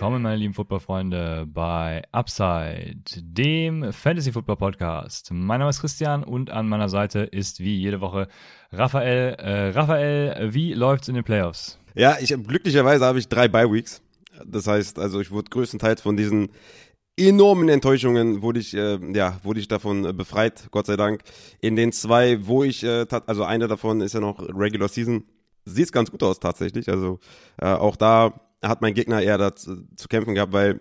Willkommen, meine lieben Footballfreunde, bei Upside, dem Fantasy Football Podcast. Mein Name ist Christian und an meiner Seite ist wie jede Woche Raphael. Äh, Raphael, wie läuft's in den Playoffs? Ja, ich glücklicherweise habe ich drei Bye Weeks. Das heißt, also ich wurde größtenteils von diesen enormen Enttäuschungen wurde ich äh, ja wurde ich davon äh, befreit, Gott sei Dank. In den zwei, wo ich äh, also eine davon ist ja noch Regular Season, sieht ganz gut aus tatsächlich. Also äh, auch da hat mein Gegner eher da zu, zu kämpfen gehabt, weil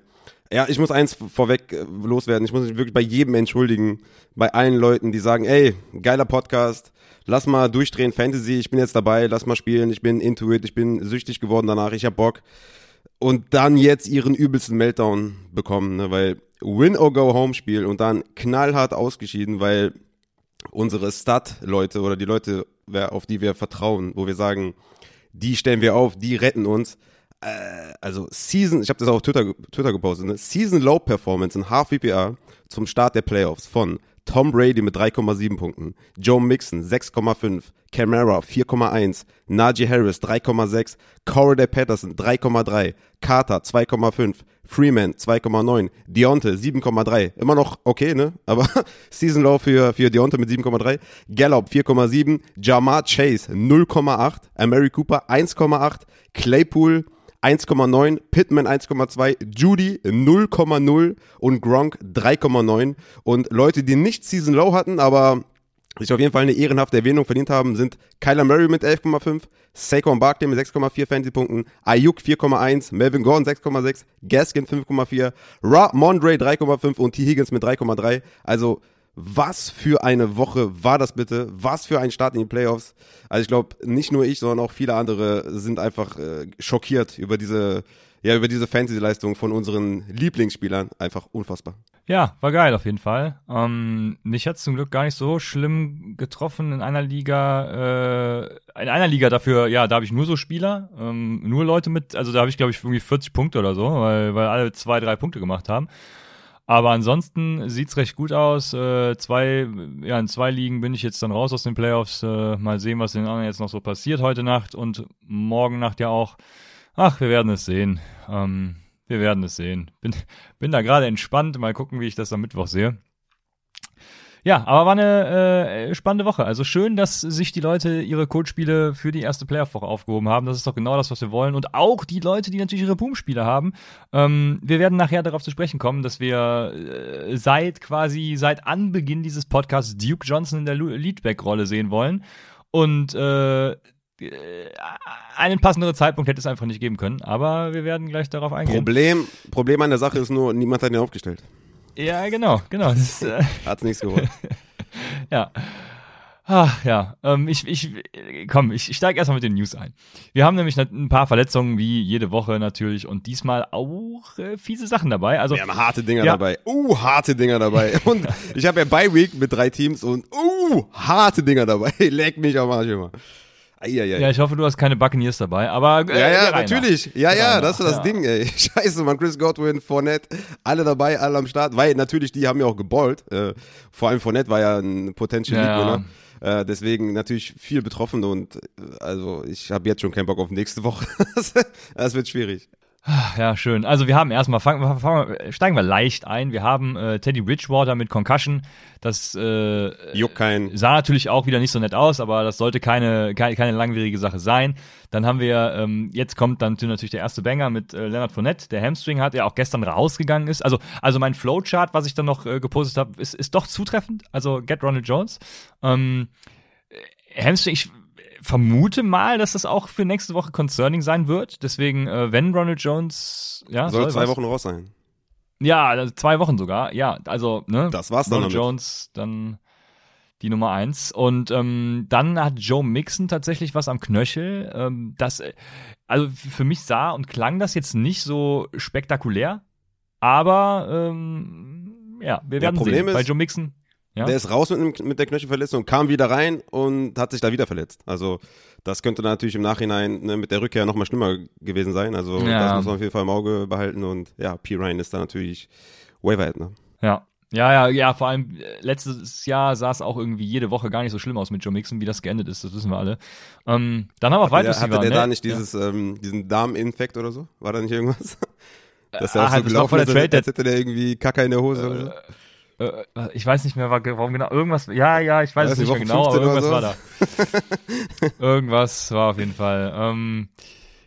ja, ich muss eins vorweg äh, loswerden. Ich muss mich wirklich bei jedem entschuldigen, bei allen Leuten, die sagen, ey, geiler Podcast, lass mal durchdrehen Fantasy, ich bin jetzt dabei, lass mal spielen, ich bin into it, ich bin süchtig geworden danach, ich hab Bock. Und dann jetzt ihren übelsten Meltdown bekommen, ne, weil Win or Go Home Spiel und dann knallhart ausgeschieden, weil unsere Stat-Leute oder die Leute, auf die wir vertrauen, wo wir sagen, die stellen wir auf, die retten uns, äh, also Season, ich habe das auch auf Twitter, Twitter gepostet, ne? Season Low Performance in Half VPA zum Start der Playoffs von Tom Brady mit 3,7 Punkten, Joe Mixon 6,5, Camara 4,1, Najee Harris 3,6, Corey Patterson 3,3, Carter 2,5, Freeman 2,9, Deonte 7,3. Immer noch okay, ne? Aber Season Low für, für Deonte mit 7,3. Gallup 4,7, Jamar Chase 0,8, Amari Cooper 1,8, Claypool 1,9, Pittman 1,2, Judy 0,0 und Gronk 3,9. Und Leute, die nicht Season Low hatten, aber sich auf jeden Fall eine ehrenhafte Erwähnung verdient haben, sind Kyler Murray mit 11,5, Saquon Barkley mit 6,4 Fantasy-Punkten, Ayuk 4,1, Melvin Gordon 6,6, Gaskin 5,4, Ra Mondre 3,5 und T. Higgins mit 3,3. Also was für eine Woche war das bitte? Was für ein Start in die Playoffs? Also ich glaube, nicht nur ich, sondern auch viele andere sind einfach äh, schockiert über diese, ja, über diese Fantasy-Leistung von unseren Lieblingsspielern. Einfach unfassbar. Ja, war geil auf jeden Fall. Ähm, mich hat zum Glück gar nicht so schlimm getroffen in einer Liga. Äh, in einer Liga dafür, ja, da habe ich nur so Spieler, ähm, nur Leute mit, also da habe ich glaube ich irgendwie 40 Punkte oder so, weil, weil alle zwei, drei Punkte gemacht haben. Aber ansonsten sieht's recht gut aus. Äh, zwei, ja, in zwei Ligen bin ich jetzt dann raus aus den Playoffs. Äh, mal sehen, was den anderen jetzt noch so passiert heute Nacht und morgen Nacht ja auch. Ach, wir werden es sehen. Ähm, wir werden es sehen. Bin, bin da gerade entspannt. Mal gucken, wie ich das am Mittwoch sehe. Ja, aber war eine äh, spannende Woche. Also schön, dass sich die Leute ihre Codespiele für die erste Playoff-Woche aufgehoben haben. Das ist doch genau das, was wir wollen. Und auch die Leute, die natürlich ihre Boom-Spiele haben. Ähm, wir werden nachher darauf zu sprechen kommen, dass wir äh, seit quasi, seit Anbeginn dieses Podcasts Duke Johnson in der Leadback-Rolle sehen wollen. Und äh, einen passenderen Zeitpunkt hätte es einfach nicht geben können, aber wir werden gleich darauf eingehen. Problem, Problem an der Sache ist nur, niemand hat ihn aufgestellt. Ja, genau, genau. Das, äh Hat's nichts gewollt. ja. Ach, ja, ähm, ich, ich, komm, ich, ich steige erstmal mit den News ein. Wir haben nämlich ein paar Verletzungen, wie jede Woche natürlich, und diesmal auch äh, fiese Sachen dabei. Also, wir haben harte Dinger ja. dabei. Uh, harte Dinger dabei. Und ich habe ja Bye Week mit drei Teams und uh, harte Dinger dabei. Leck mich am Arsch immer. Eieiei. Ja, ich hoffe, du hast keine Buccaneers dabei, aber äh, Ja, ja, natürlich. Ja, ja, das ist das ja. Ding, ey. Scheiße, man, Chris Godwin, Fournette, alle dabei, alle am Start, weil natürlich, die haben ja auch geballt. Äh, vor allem Fournette war ja ein Potential ja, League, ja. Äh, deswegen natürlich viel betroffen und äh, also ich habe jetzt schon keinen Bock auf nächste Woche. das wird schwierig. Ja, schön. Also wir haben erstmal, fangen, fangen, steigen wir leicht ein. Wir haben äh, Teddy Bridgewater mit Concussion. Das äh, Juckt kein. sah natürlich auch wieder nicht so nett aus, aber das sollte keine, keine, keine langwierige Sache sein. Dann haben wir, ähm, jetzt kommt dann natürlich der erste Banger mit äh, Leonard Fournette, der Hamstring hat, der auch gestern rausgegangen ist. Also, also mein Flowchart, was ich dann noch äh, gepostet habe, ist, ist doch zutreffend. Also Get Ronald Jones. Ähm, Hamstring, ich vermute mal, dass das auch für nächste Woche concerning sein wird. Deswegen, äh, wenn Ronald Jones, ja, soll, soll zwei was? Wochen raus sein. Ja, also zwei Wochen sogar. Ja, also ne. Das war's dann. Ronald. Jones dann die Nummer eins. Und ähm, dann hat Joe Mixon tatsächlich was am Knöchel. Ähm, das, also für mich sah und klang das jetzt nicht so spektakulär. aber ähm, ja, wir werden Problem sehen. ist- Bei Joe Mixon. Ja? Der ist raus mit, mit der Knöchelverletzung, kam wieder rein und hat sich da wieder verletzt. Also das könnte natürlich im Nachhinein ne, mit der Rückkehr nochmal schlimmer gewesen sein. Also Ja. das muss man auf jeden Fall im Auge behalten. Und ja, P. Ryan ist da natürlich weit. Ne? Ja. Ja, ja, ja, vor allem äh, letztes Jahr sah es auch irgendwie jede Woche gar nicht so schlimm aus mit Joe Mixon, wie das geendet ist, das wissen wir alle. Ähm, dann haben wir Hatte weiter. der, hatte der da nicht dieses, ähm, diesen Darminfekt oder so? War da nicht irgendwas? Dass er Ah, auch so war gelaufen ist, als hätte der irgendwie Kacke in der Hose oder so. Äh, ich weiß nicht mehr, wa- warum genau. Irgendwas, ja, ja, ich weiß es nicht mehr genau, aber 15 irgendwas oder war da. irgendwas war auf jeden Fall. Ähm,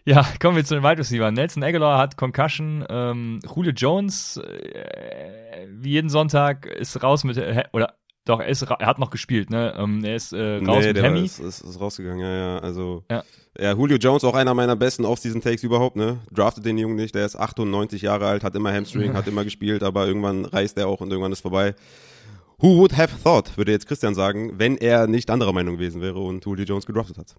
ja, kommen wir zu den Wide Receiver. Nelson Aguilar hat Concussion. Ähm, Julio Jones, äh, wie jeden Sonntag, ist raus mit, oder doch, er, ist, er hat noch gespielt, ne? Ähm, er ist äh, raus nee, mit der Hemi. ist, ist, ist rausgegangen, ja, ja. Also, Ja. ja. Julio Jones, auch einer meiner besten Off-Season-Takes überhaupt, ne? Draftet den Jungen nicht, der ist 98 Jahre alt, hat immer Hamstring, hat immer gespielt, aber irgendwann reißt er auch und irgendwann ist vorbei. Who would have thought, würde jetzt Christian sagen, wenn er nicht anderer Meinung gewesen wäre und Julio Jones gedraftet hat.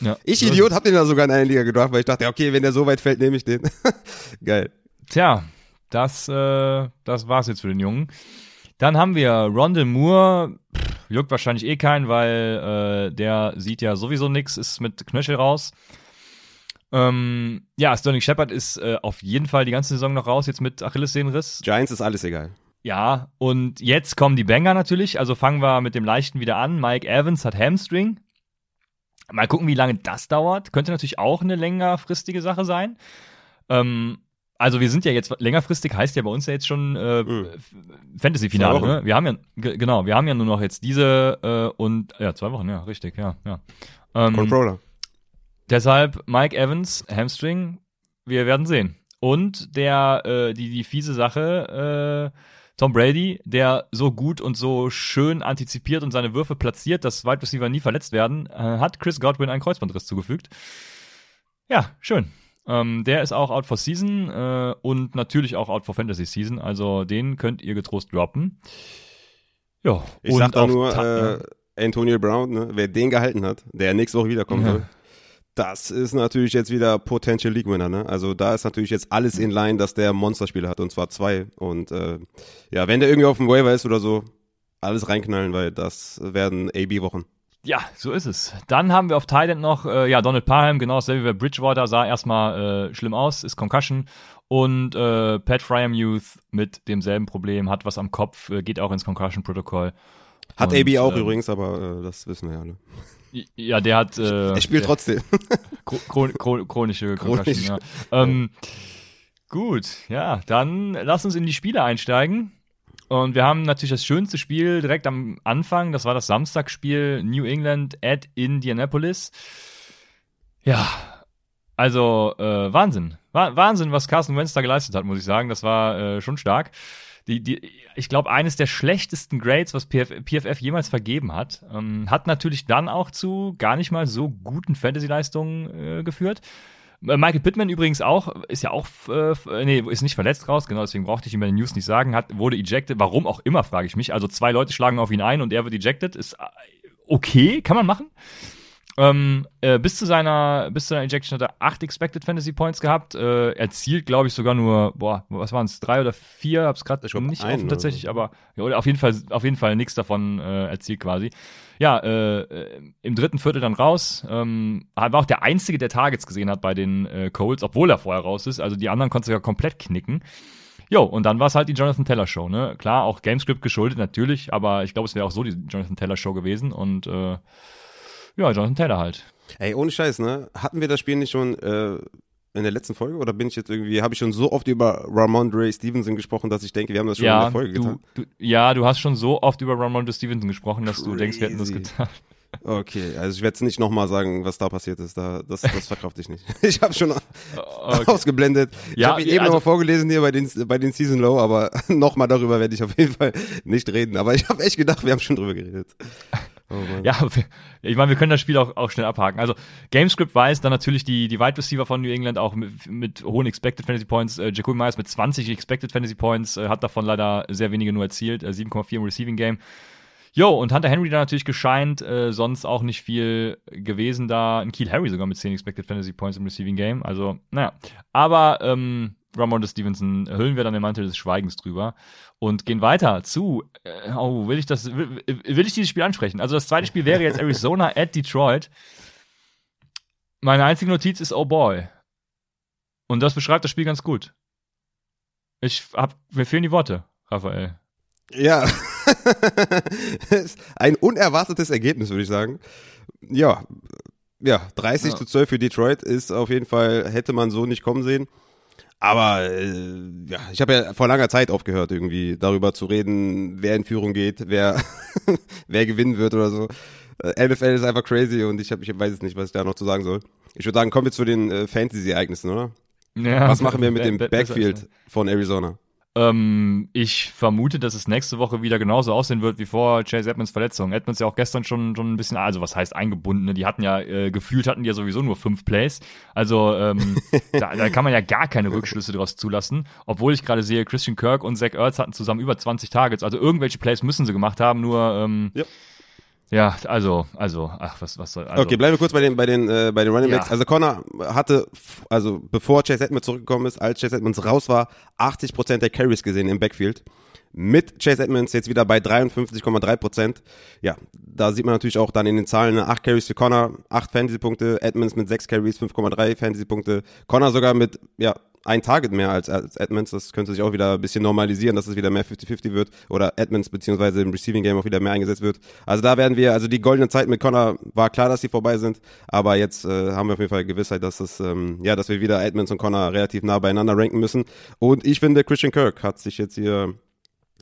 Ja. Ich, Idiot, hab den da sogar in einer Liga gedraftet, weil ich dachte, okay, wenn der so weit fällt, nehme ich den. Geil. Tja, das, äh, das war's jetzt für den Jungen. Dann haben wir Rondell Moore, pff, juckt wahrscheinlich eh keinen, weil äh, der sieht ja sowieso nix, ist mit Knöchel raus. Ähm, ja, Sterling Shepard ist äh, auf jeden Fall die ganze Saison noch raus, jetzt mit Achillessehnenriss. Giants ist alles egal. Ja, und jetzt kommen die Banger natürlich. Also fangen wir mit dem Leichten wieder an. Mike Evans hat Hamstring. Mal gucken, wie lange das dauert. Könnte natürlich auch eine längerfristige Sache sein. Ähm, also wir sind ja jetzt längerfristig, heißt ja bei uns ja jetzt schon äh, Mhm. Fantasy-Finale. Zwei Wochen. Ne? Wir haben ja ge- genau, wir haben ja nur noch jetzt diese äh, und ja zwei Wochen, ja richtig, ja ja. Ähm, Controller. Deshalb Mike Evans, Hamstring, wir werden sehen. Und der, äh, die, die fiese Sache, äh, Tom Brady, der so gut und so schön antizipiert und seine Würfe platziert, dass Wide Receiver nie verletzt werden, äh, hat Chris Godwin einen Kreuzbandriss zugefügt. Ja, schön. Ähm, der ist auch out for Season äh, und natürlich auch out for Fantasy Season. Also den könnt ihr getrost droppen. Ja, Ich sag da nur, Ta- äh, Antonio Brown, ne, wer den gehalten hat, der nächste Woche wiederkommen Ja. soll, das ist natürlich jetzt wieder Potential League Winner. Ne? Also da ist natürlich jetzt alles in line, dass der Monsterspieler hat und zwar zwei. Und äh, ja, wenn der irgendwie auf dem Waiver ist oder so, alles reinknallen, weil das werden AB-Wochen. Ja, so ist es. Dann haben wir auf Thailand noch, äh, ja, Donald Parham, genau dasselbe wie bei Bridgewater, sah erstmal äh, schlimm aus, ist Concussion. Und äh, Pat Fryermuth mit demselben Problem, hat was am Kopf, äh, geht auch ins Concussion-Protokoll. Hat Und, AB auch ähm, übrigens, aber äh, das wissen wir ja alle. Ja, der hat äh, Er spielt trotzdem. Chro chro chronische Chronisch. Concussion, ja. Ähm, gut, ja, dann lass uns in die Spiele einsteigen. Und wir haben natürlich das schönste Spiel direkt am Anfang. Das war das Samstagsspiel New England at Indianapolis. Ja, also äh, Wahnsinn. Wa Wahnsinn, was Carson Wentz da geleistet hat, muss ich sagen. Das war äh, schon stark. Die, die, ich glaube, eines der schlechtesten Grades, was PF, PFF jemals vergeben hat. Ähm, hat natürlich dann auch zu gar nicht mal so guten Fantasy-Leistungen äh, geführt. Äh, Michael Pittman übrigens auch, ist ja auch, äh, äh, nee, ist nicht verletzt raus, genau, deswegen brauchte ich ihm bei den News nicht sagen, hat, wurde ejected, warum auch immer, frage ich mich. Also zwei Leute schlagen auf ihn ein und er wird ejected, ist äh, okay, kann man machen. Ähm, äh, bis zu seiner, bis zu seiner Ejection hat er acht Expected Fantasy Points gehabt. Äh, erzielt, glaube ich, sogar nur, boah, was waren es, drei oder vier? Hab's gerade nicht offen tatsächlich, aber ja, oder auf jeden Fall, auf jeden Fall nichts davon äh, erzielt quasi. Ja, äh, äh, im dritten Viertel dann raus. Ähm, war auch der einzige, der Targets gesehen hat bei den äh, Colts, obwohl er vorher raus ist. Also die anderen konnten sogar komplett knicken. Jo, und dann war es halt die Jonathan Teller Show, ne? Klar, auch Gamescript geschuldet natürlich, aber ich glaube, es wäre auch so die Jonathan Teller Show gewesen und äh, ja, Jonathan Taylor halt. Ey, ohne Scheiß, ne? Hatten wir das Spiel nicht schon äh, in der letzten Folge oder bin ich jetzt irgendwie, habe ich schon so oft über Ramondre Stevenson gesprochen, dass ich denke, wir haben das schon in Ja der Folge du, getan? du, ja, du hast schon so oft über Ramondre Stevenson gesprochen, dass du denkst, wir hätten das Crazy. getan. Okay, also ich werde es nicht nochmal sagen, was da passiert ist. Da, das, das verkrafte ich nicht. Ich habe schon Okay. ausgeblendet. ich Ja, habe ihn eben also- nochmal vorgelesen hier bei den, bei den Season Low, aber nochmal darüber werde ich auf jeden Fall nicht reden. Aber ich habe echt gedacht, wir haben schon drüber geredet. Oh. Ja, ich meine, wir können das Spiel auch, auch schnell abhaken. Also, Gamescript weiß dann natürlich die, die Wide Receiver von New England auch mit, mit hohen Expected Fantasy Points. Äh, Jacoby Myers mit 20 Expected Fantasy Points, äh, hat davon leider sehr wenige nur erzielt, äh, 7,4 im Receiving Game. Jo, und Hunter Henry da natürlich gescheint, äh, sonst auch nicht viel gewesen da. Ein Keel Harry sogar mit 10 Expected Fantasy Points im Receiving Game. Also, naja. Aber, ähm, Ramon Stevenson hüllen wir dann den Mantel des Schweigens drüber und gehen weiter zu. Äh, oh, will ich das, will, will, ich dieses Spiel ansprechen? Also das zweite Spiel wäre jetzt Arizona at Detroit. Meine einzige Notiz ist Oh boy. Und das beschreibt das Spiel ganz gut. Ich hab, mir fehlen die Worte, Raphael. Ja, ein unerwartetes Ergebnis, würde ich sagen. Ja, ja, 30 ja. zu 12 für Detroit ist auf jeden Fall, hätte man so nicht kommen sehen. Aber äh, ja, ich habe ja vor langer Zeit aufgehört, irgendwie darüber zu reden, wer in Führung geht, wer, wer gewinnen wird oder so. Äh, NFL ist einfach crazy und ich, hab, ich weiß es nicht, was ich da noch zu sagen soll. Ich würde sagen, kommen wir zu den äh, Fantasy-Ereignissen, oder? Ja, was machen wir mit dem Backfield von Arizona? Ähm, ich vermute, dass es nächste Woche wieder genauso aussehen wird wie vor Chase Edmonds Verletzung. Edmonds ja auch gestern schon, schon ein bisschen, also was heißt eingebunden, ne? die hatten ja, äh, gefühlt hatten die ja sowieso nur fünf Plays. Also ähm, da, da kann man ja gar keine Rückschlüsse daraus zulassen. Obwohl ich gerade sehe, Christian Kirk und Zach Ertz hatten zusammen über 20 Targets. Also irgendwelche Plays müssen sie gemacht haben, nur ähm, ja. Ja, also, also, ach, was, was soll. Also. Okay, bleiben wir kurz bei den, bei den, äh, bei den Running Backs. Ja. Also Connor hatte, also bevor Chase Edmonds zurückgekommen ist, als Chase Edmonds raus war, 80% der Carries gesehen im Backfield. Mit Chase Edmonds jetzt wieder bei 53,3%. Ja, da sieht man natürlich auch dann in den Zahlen 8 ne, Carries für Connor, 8 Fantasy-Punkte, Edmonds mit 6 Carries, 5,3 Fantasy-Punkte, Connor sogar mit, ja, ein Target mehr als, als Edmonds. Das könnte sich auch wieder ein bisschen normalisieren, dass es wieder mehr 50-50 wird oder Edmonds beziehungsweise im Receiving Game auch wieder mehr eingesetzt wird. Also da werden wir, also die goldene Zeit mit Connor war klar, dass sie vorbei sind, aber jetzt äh, haben wir auf jeden Fall Gewissheit, dass es, ähm, ja, dass wir wieder Edmonds und Connor relativ nah beieinander ranken müssen. Und ich finde, Christian Kirk hat sich jetzt hier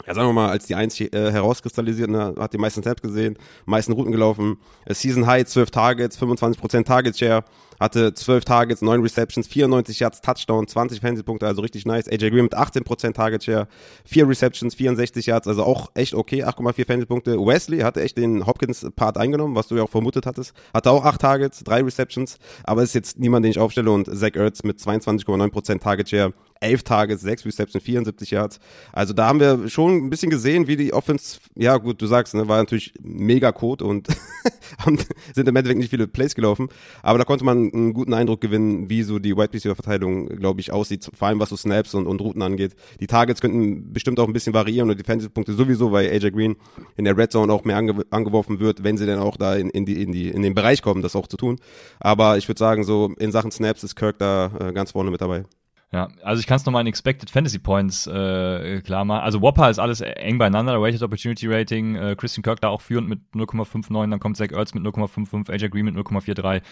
ja, sagen wir mal, als die Eins äh, herauskristallisiert, ne, hat die meisten Snaps gesehen, meisten Routen gelaufen, Season High, 12 Targets, 25% Target Share, hatte 12 Targets, 9 Receptions, 94 Yards, Touchdown, 20 Fantasy-Punkte, also richtig nice. AJ Green mit 18% Target Share, 4 Receptions, 64 Yards, also auch echt okay, 8,4 Fantasy-Punkte. Wesley hatte echt den Hopkins-Part eingenommen, was du ja auch vermutet hattest. Hatte auch 8 Targets, 3 Receptions, aber ist jetzt niemand, den ich aufstelle und Zach Ertz mit 22,9% Target Share, 11 Targets, 6 Receptions, 74 Yards. Also da haben wir schon ein bisschen gesehen, wie die Offense, ja gut, du sagst, ne, war natürlich mega Code und sind im Endeffekt nicht viele Plays gelaufen, aber da konnte man einen guten Eindruck gewinnen, wie so die Wide Receiver Verteilung, glaube ich, aussieht, vor allem was so Snaps und, und Routen angeht. Die Targets könnten bestimmt auch ein bisschen variieren und die Fantasy-Punkte sowieso, weil AJ Green in der Red Zone auch mehr ange angeworfen wird, wenn sie dann auch da in, in, die, in, die, in den Bereich kommen, das auch zu tun. Aber ich würde sagen, so in Sachen Snaps ist Kirk da äh, ganz vorne mit dabei. Ja, also ich kann es nochmal in Expected Fantasy Points äh, klar machen. Also Whopper ist alles eng beieinander, Rated Opportunity Rating, äh, Christian Kirk da auch führend mit 0,59, dann kommt Zach Ertz mit 0,55, AJ Green mit 0,43,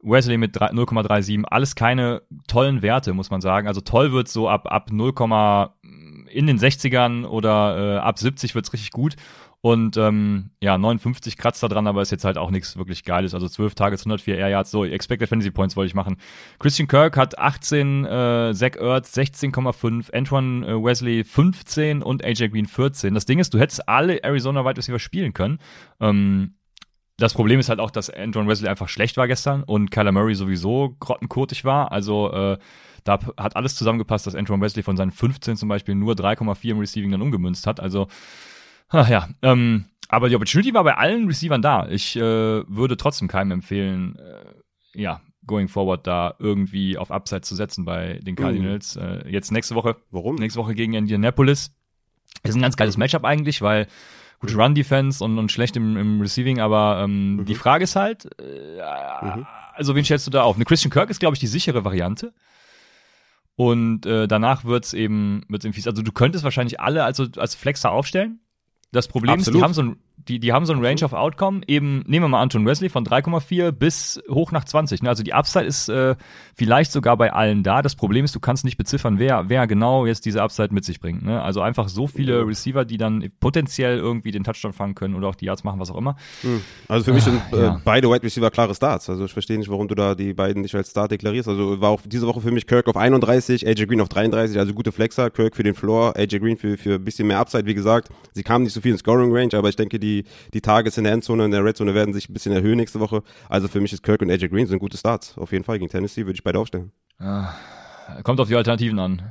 Wesley mit 0,37, alles keine tollen Werte, muss man sagen. Also toll wird so ab, ab 0, in den 60ern oder äh, ab 70 wird's richtig gut. Und ähm, ja, 59 kratzt da dran, aber ist jetzt halt auch nichts wirklich Geiles. Also 12 Tages, 104 Air Yards. So, Expected Fantasy Points wollte ich machen. Christian Kirk hat 18, äh, Zach Ertz 16,5, Antoine äh, Wesley 15 und AJ Green 14. Das Ding ist, du hättest alle Arizona Wide Receiver spielen können. Ähm, das Problem ist halt auch, dass Antoine Wesley einfach schlecht war gestern und Kyler Murray sowieso grottenkotig war. Also äh, da hat alles zusammengepasst, dass Antoine Wesley von seinen 15 zum Beispiel nur 3,4 im Receiving dann umgemünzt hat. Also Ach ja, ähm, aber die Opportunity war bei allen Receivern da. Ich äh, würde trotzdem keinem empfehlen, äh, ja, going forward da irgendwie auf Upside zu setzen bei den Cardinals. Mhm. Äh, jetzt nächste Woche. Warum? Nächste Woche gegen Indianapolis. Ist ein ganz geiles Matchup eigentlich, weil gute mhm. Run-Defense und, und schlecht im, im Receiving, aber ähm, mhm. die Frage ist halt, äh, mhm. also wen stellst du da auf? Eine Christian Kirk ist, glaube ich, die sichere Variante. Und äh, danach wird's eben, wird's eben fies. Also du könntest wahrscheinlich alle als, als Flexer aufstellen. Das Problem Absolut. ist, die haben so ein die, die haben so ein Range of Outcome, eben, nehmen wir mal Anton Wesley von 3,4 bis hoch nach 20. Ne? Also die Upside ist äh, vielleicht sogar bei allen da. Das Problem ist, du kannst nicht beziffern, wer, wer genau jetzt diese Upside mit sich bringt. Ne? Also einfach so viele Receiver, die dann potenziell irgendwie den Touchdown fangen können oder auch die Yards machen, was auch immer. Hm. Also für mich sind äh, ja. beide Wide Receiver klare Starts. Also ich verstehe nicht, warum du da die beiden nicht als Start deklarierst. Also war auch diese Woche für mich Kirk auf 31, AJ Green auf 33, also gute Flexer. Kirk für den Floor, AJ Green für, für ein bisschen mehr Upside, wie gesagt. Sie kamen nicht so viel in Scoring Range, aber ich denke, die, die Targets in der Endzone, in der Redzone werden sich ein bisschen erhöhen nächste Woche. Also für mich ist Kirk und AJ Green sind gute Starts. Auf jeden Fall gegen Tennessee würde ich beide aufstellen. Ah, kommt auf die Alternativen an.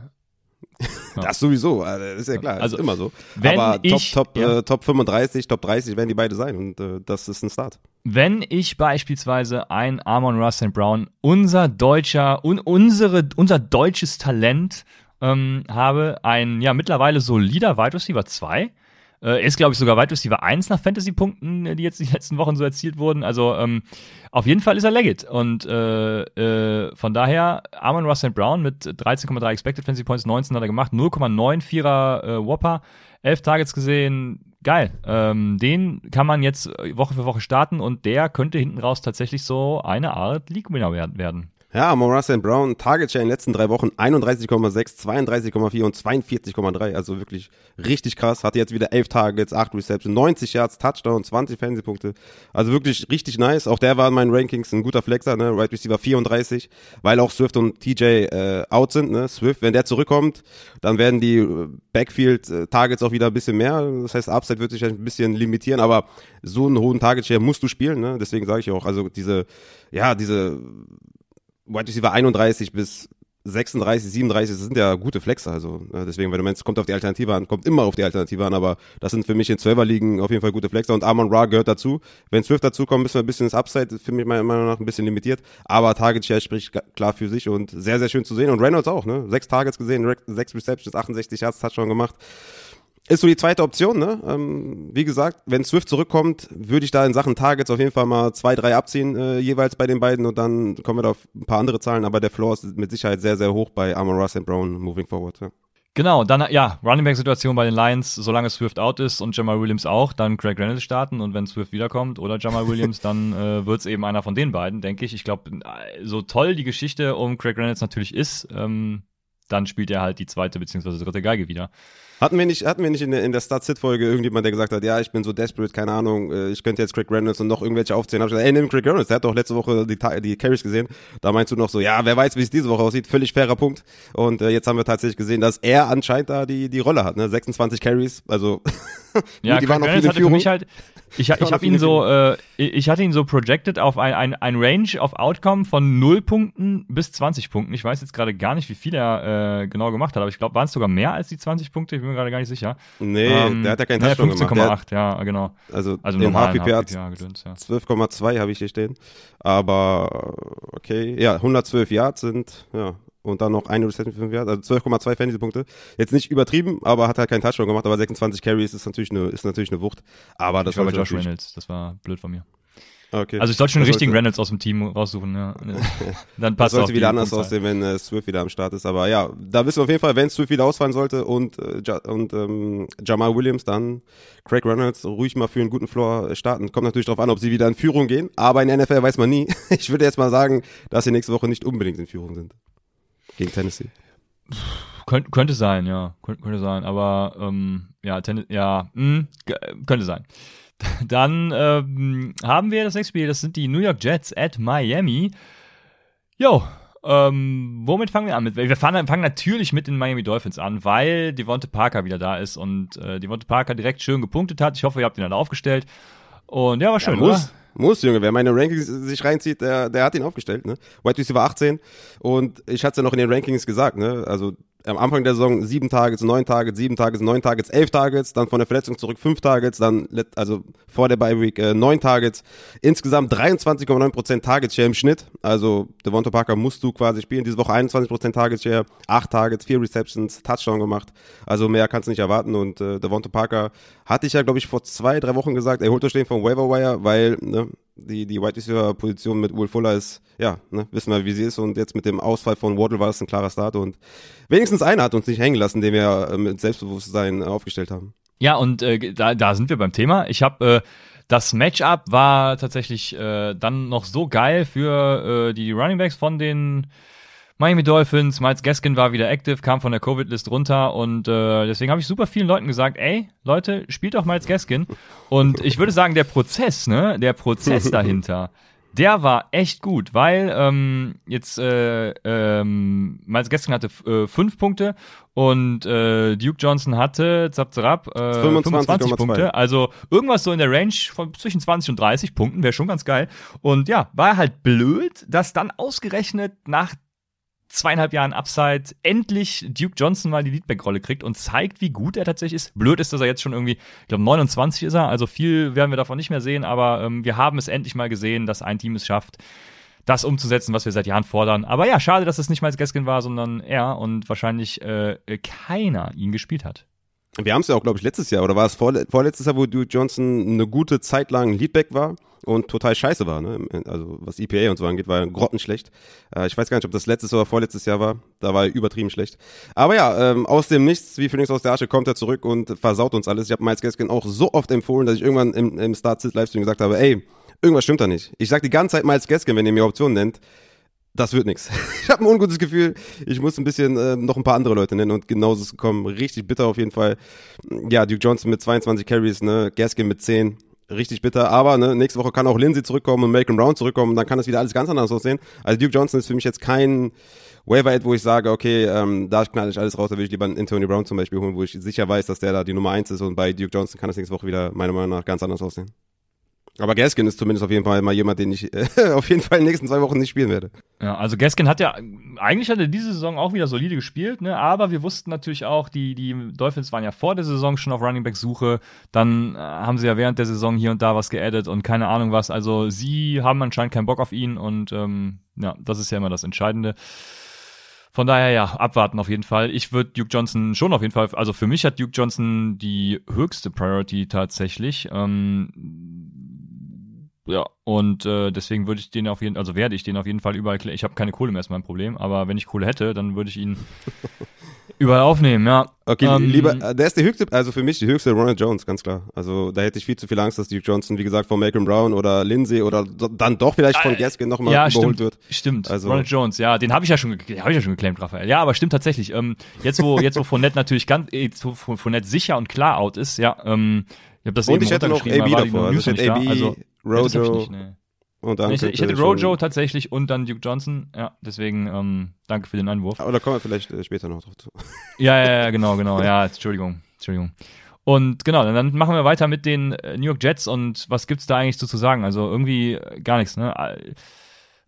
Das sowieso, äh, das ist ja klar, also, ist immer so. Wenn Aber ich, Top, Top, ja. äh, Top 35, Top 30 werden die beide sein und äh, das ist ein Start. Wenn ich beispielsweise ein Amon Russell Brown, unser deutscher, un, unsere, unser deutsches Talent ähm, habe ein ja mittlerweile solider Wide Receiver 2. Äh, ist, glaube ich, sogar Wide Receiver 1 nach Fantasy-Punkten, die jetzt die letzten Wochen so erzielt wurden. Also ähm, auf jeden Fall ist er legit. Und äh, äh, von daher, Armon Russell Brown mit 13,3 Expected Fantasy Points, 19 hat er gemacht, 0,94er äh, Whopper, 11 Targets gesehen. Geil. Ähm, den kann man jetzt Woche für Woche starten und der könnte hinten raus tatsächlich so eine Art League-Winner werden. Ja, Amon Brown, Target Share in den letzten drei Wochen 31,6, 32,4 und 42,3. Also wirklich richtig krass. Hatte jetzt wieder 11 Targets, 8 Receptions, 90 Yards, Touchdown, 20 Fantasy-Punkte. Also wirklich richtig nice. Auch der war in meinen Rankings ein guter Flexer, ne? Right Receiver 34, weil auch Swift und TJ äh, out sind. Ne? Swift, wenn der zurückkommt, dann werden die äh, Backfield-Targets auch wieder ein bisschen mehr. Das heißt, Upside wird sich ein bisschen limitieren, aber so einen hohen Target Share musst du spielen. Ne? Deswegen sage ich auch, also diese, ja, diese Wide Receiver 31 bis 36, 37, das sind ja gute Flexer. Also ne, deswegen, wenn du meinst, kommt auf die Alternative an, kommt immer auf die Alternative an, aber das sind für mich in 12er Ligen auf jeden Fall gute Flexer und Amon Ra gehört dazu. Wenn Swift dazu kommt, müssen wir ein bisschen das Upside, für mich meiner Meinung nach ein bisschen limitiert, aber Target Share spricht klar für sich und sehr, sehr schön zu sehen und Reynolds auch, ne? Sechs Targets gesehen, sechs Receptions, 68 Yards, Touchdown gemacht ist so die zweite Option, ne? Ähm, wie gesagt, wenn Swift zurückkommt, würde ich da in Sachen Targets auf jeden Fall mal zwei, drei abziehen, äh, jeweils bei den beiden und dann kommen wir da auf ein paar andere Zahlen, aber der Floor ist mit Sicherheit sehr, sehr hoch bei Amon Russ and Brown moving forward. Ja. Genau, dann ja, Running Back Situation bei den Lions, solange Swift out ist und Jamal Williams auch, dann Craig Reynolds starten und wenn Swift wiederkommt oder Jamal Williams, dann äh, wird es eben einer von den beiden, denke ich. Ich glaube, so toll die Geschichte um Craig Reynolds natürlich ist, ähm, dann spielt er halt die zweite beziehungsweise dritte Geige wieder. Hatten wir nicht, hatten wir nicht in der, in der Start-Sit-Folge irgendjemand, der gesagt hat, ja, ich bin so desperate, keine Ahnung, äh, ich könnte jetzt Craig Reynolds und noch irgendwelche aufzählen. Hab ich gesagt, ey, nimm Craig Reynolds, der hat doch letzte Woche die, die Carries gesehen. Da meinst du noch so, ja, wer weiß, wie es diese Woche aussieht. Völlig fairer Punkt. Und äh, jetzt haben wir tatsächlich gesehen, dass er anscheinend da die, die Rolle hat, ne? 26 Carries, also ja, die waren noch viele Führung. Halt, ich, ich habe ihn so, äh, ich hatte ihn so projected auf ein, ein, ein Range of Outcome von 0 Punkten bis 20 Punkten. Ich weiß jetzt gerade gar nicht, wie viel er äh, genau gemacht hat, aber ich glaube, waren es sogar mehr als die 20 Punkte? Ich bin mir gerade gar nicht sicher. Nee, ähm, der hat ja keinen Touchdown nee, 15,8, ja, genau. Also, also den HPP hat ja. 12,2 habe ich hier stehen. Aber okay, ja, 112 Yards sind, ja, und dann noch eine Reception für 5 Yards, also 12,2 Fantasy-Punkte. Jetzt nicht übertrieben, aber hat halt keinen Touchdown gemacht, aber 26 Carries ist natürlich eine, ist natürlich eine Wucht. Aber das ich war bei Josh Reynolds, das war blöd von mir. Okay. Also ich sollte schon einen richtigen Reynolds aus dem Team raussuchen, ja. Dann passt das sollte wieder anders aussehen, wenn äh, Swift wieder am Start ist. Aber ja, da wissen wir auf jeden Fall, wenn Swift wieder ausfallen sollte und, äh, ja, und ähm, Jamal Williams, dann Craig Reynolds ruhig mal für einen guten Floor starten. Kommt natürlich darauf an, ob sie wieder in Führung gehen. Aber in der NFL weiß man nie. Ich würde jetzt mal sagen, dass sie nächste Woche nicht unbedingt in Führung sind gegen Tennessee. Könnt, könnte sein, ja. Könnt, könnte sein. Aber ähm, ja, Tennis, ja, mh, hm, könnte sein. Dann ähm, haben wir das nächste Spiel, das sind die New York Jets at Miami. Jo, ähm, womit fangen wir an? Wir fangen, fangen, natürlich mit den Miami Dolphins an, weil Devonte Parker wieder da ist und äh, Devonte Parker direkt schön gepunktet hat. Ich hoffe, ihr habt ihn alle aufgestellt. Und ja, war schön, ja, muss, oder? Muss, Junge. Wer meine Rankings sich reinzieht, der, der hat ihn aufgestellt, ne? White Receiver 18. Und ich hatte es ja noch in den Rankings gesagt, ne? Also am Anfang der Saison sieben Targets, neun Targets, sieben Targets, neun Targets, elf Targets, dann von der Verletzung zurück fünf Targets, dann also vor der Bye Week äh, neun Targets, insgesamt 23,9% Target Share im Schnitt. Also Devonta Parker musst du quasi spielen. Diese Woche 21% Target Share, acht Targets, vier Receptions, Touchdown gemacht. Also mehr kannst du nicht erwarten. Und äh, Devonta Parker hatte ich ja, glaube ich, vor zwei, drei Wochen gesagt, er holt euch den vom Waiver Wire, weil ne, die, die Wide Receiver Position mit Will Fuller ist, ja, ne, wissen wir, wie sie ist. Und jetzt mit dem Ausfall von Waddle war es ein klarer Start. Und wenigstens einer hat uns nicht hängen lassen, den wir äh, mit Selbstbewusstsein äh, aufgestellt haben. Ja, und äh, da, da sind wir beim Thema. Ich habe äh, das Matchup war tatsächlich äh, dann noch so geil für äh, die Running Backs von den Miami Dolphins, Miles Gaskin war wieder active, kam von der Covid-List runter und äh, deswegen habe ich super vielen Leuten gesagt, ey, Leute, spielt doch Miles Gaskin. Und ich würde sagen, der Prozess, ne, der Prozess dahinter, der war echt gut, weil ähm, jetzt äh, ähm, Miles Gaskin hatte äh, fünf Punkte und äh, Duke Johnson hatte zap, zap, äh, 25, 25 Punkte. Also irgendwas so in der Range von zwischen 20 und 30 Punkten wäre schon ganz geil. Und ja, war halt blöd, dass dann ausgerechnet nach zweieinhalb Jahren Upside endlich Duke Johnson mal die Leadback-Rolle kriegt und zeigt, wie gut er tatsächlich ist. Blöd ist, dass er jetzt schon irgendwie, ich glaube 29 ist er, also viel werden wir davon nicht mehr sehen, aber ähm, wir haben es endlich mal gesehen, dass ein Team es schafft, das umzusetzen, was wir seit Jahren fordern. Aber ja, schade, dass es nicht Miles Gaskin war, sondern er und wahrscheinlich äh, keiner ihn gespielt hat. Wir haben es ja auch, glaube ich, letztes Jahr, oder war es vorle vorletztes Jahr, wo Duke Johnson eine gute Zeit lang Leadback war und total scheiße war, ne? Also was EPA und so angeht, war er grottenschlecht. Äh, ich weiß gar nicht, ob das letztes oder vorletztes Jahr war. Da war er übertrieben schlecht. Aber ja, ähm, aus dem Nichts, wie Phoenix aus der Asche, kommt er zurück und versaut uns alles. Ich habe Miles Gaskin auch so oft empfohlen, dass ich irgendwann im, im Start-Sit-Livestream gesagt habe, ey, irgendwas stimmt da nicht. Ich sag die ganze Zeit Miles Gaskin, wenn ihr mir Optionen nennt das wird nichts. Ich habe ein ungutes Gefühl. Ich muss ein bisschen äh, noch ein paar andere Leute nennen und genauso ist gekommen. Richtig bitter auf jeden Fall. Ja, Duke Johnson mit 22 Carries, ne, Gaskin mit 10. Richtig bitter, aber ne, nächste Woche kann auch Lindsay zurückkommen und Malcolm Brown zurückkommen, dann kann das wieder alles ganz anders aussehen. Also Duke Johnson ist für mich jetzt kein Waiver wo ich sage, okay, ähm, da knall ich alles raus, da will ich lieber einen Anthony Brown zum Beispiel holen, wo ich sicher weiß, dass der da die Nummer 1 ist und bei Duke Johnson kann das nächste Woche wieder meiner Meinung nach ganz anders aussehen. Aber Gaskin ist zumindest auf jeden Fall mal jemand, den ich äh, auf jeden Fall in den nächsten zwei Wochen nicht spielen werde. Ja, also Gaskin hat ja, eigentlich hat er diese Saison auch wieder solide gespielt, ne? aber wir wussten natürlich auch, die, die Dolphins waren ja vor der Saison schon auf Running Back Suche, dann äh, haben sie ja während der Saison hier und da was geaddet und keine Ahnung was, also sie haben anscheinend keinen Bock auf ihn und ähm, ja, das ist ja immer das Entscheidende. Von daher ja, abwarten auf jeden Fall. Ich würde Duke Johnson schon auf jeden Fall, also für mich hat Duke Johnson die höchste Priority tatsächlich. Ähm, ja, und äh, deswegen würde ich den auf jeden also werde ich den auf jeden Fall überall Ich habe keine Kohle mehr, ist mein Problem, aber wenn ich Kohle hätte, dann würde ich ihn überall aufnehmen, ja. Okay, ähm, lieber, äh, der ist die höchste, also für mich die höchste Ronald Jones, ganz klar. Also da hätte ich viel zu viel Angst, dass Duke Johnson, wie gesagt, von Malcolm Brown oder Lindsay oder dann doch vielleicht von äh, Gaskin nochmal ja, überholt stimmt, wird. Stimmt, also, Ronald Jones, ja, den habe ich ja schon, habe ich ja schon geclaimed, Raphael. Ja, aber stimmt tatsächlich. Ähm, jetzt wo, jetzt wo Fournette natürlich ganz, jetzt wo Fournette sicher und klar out ist, ja, ähm, ich habe das und eben ich hätte noch AB davor, also ich hätte AB, also, Rojo. Nicht, nee. Und dann ich, ich hätte Rojo tatsächlich und dann Duke Johnson. Ja, deswegen ähm, danke für den Einwurf. Aber da kommen wir vielleicht äh, später noch drauf zu. Ja, ja, ja, genau, genau. Ja, Entschuldigung, Entschuldigung. Und genau, dann machen wir weiter mit den äh, New York Jets und was gibt's da eigentlich so zu sagen? Also irgendwie äh, gar nichts, ne?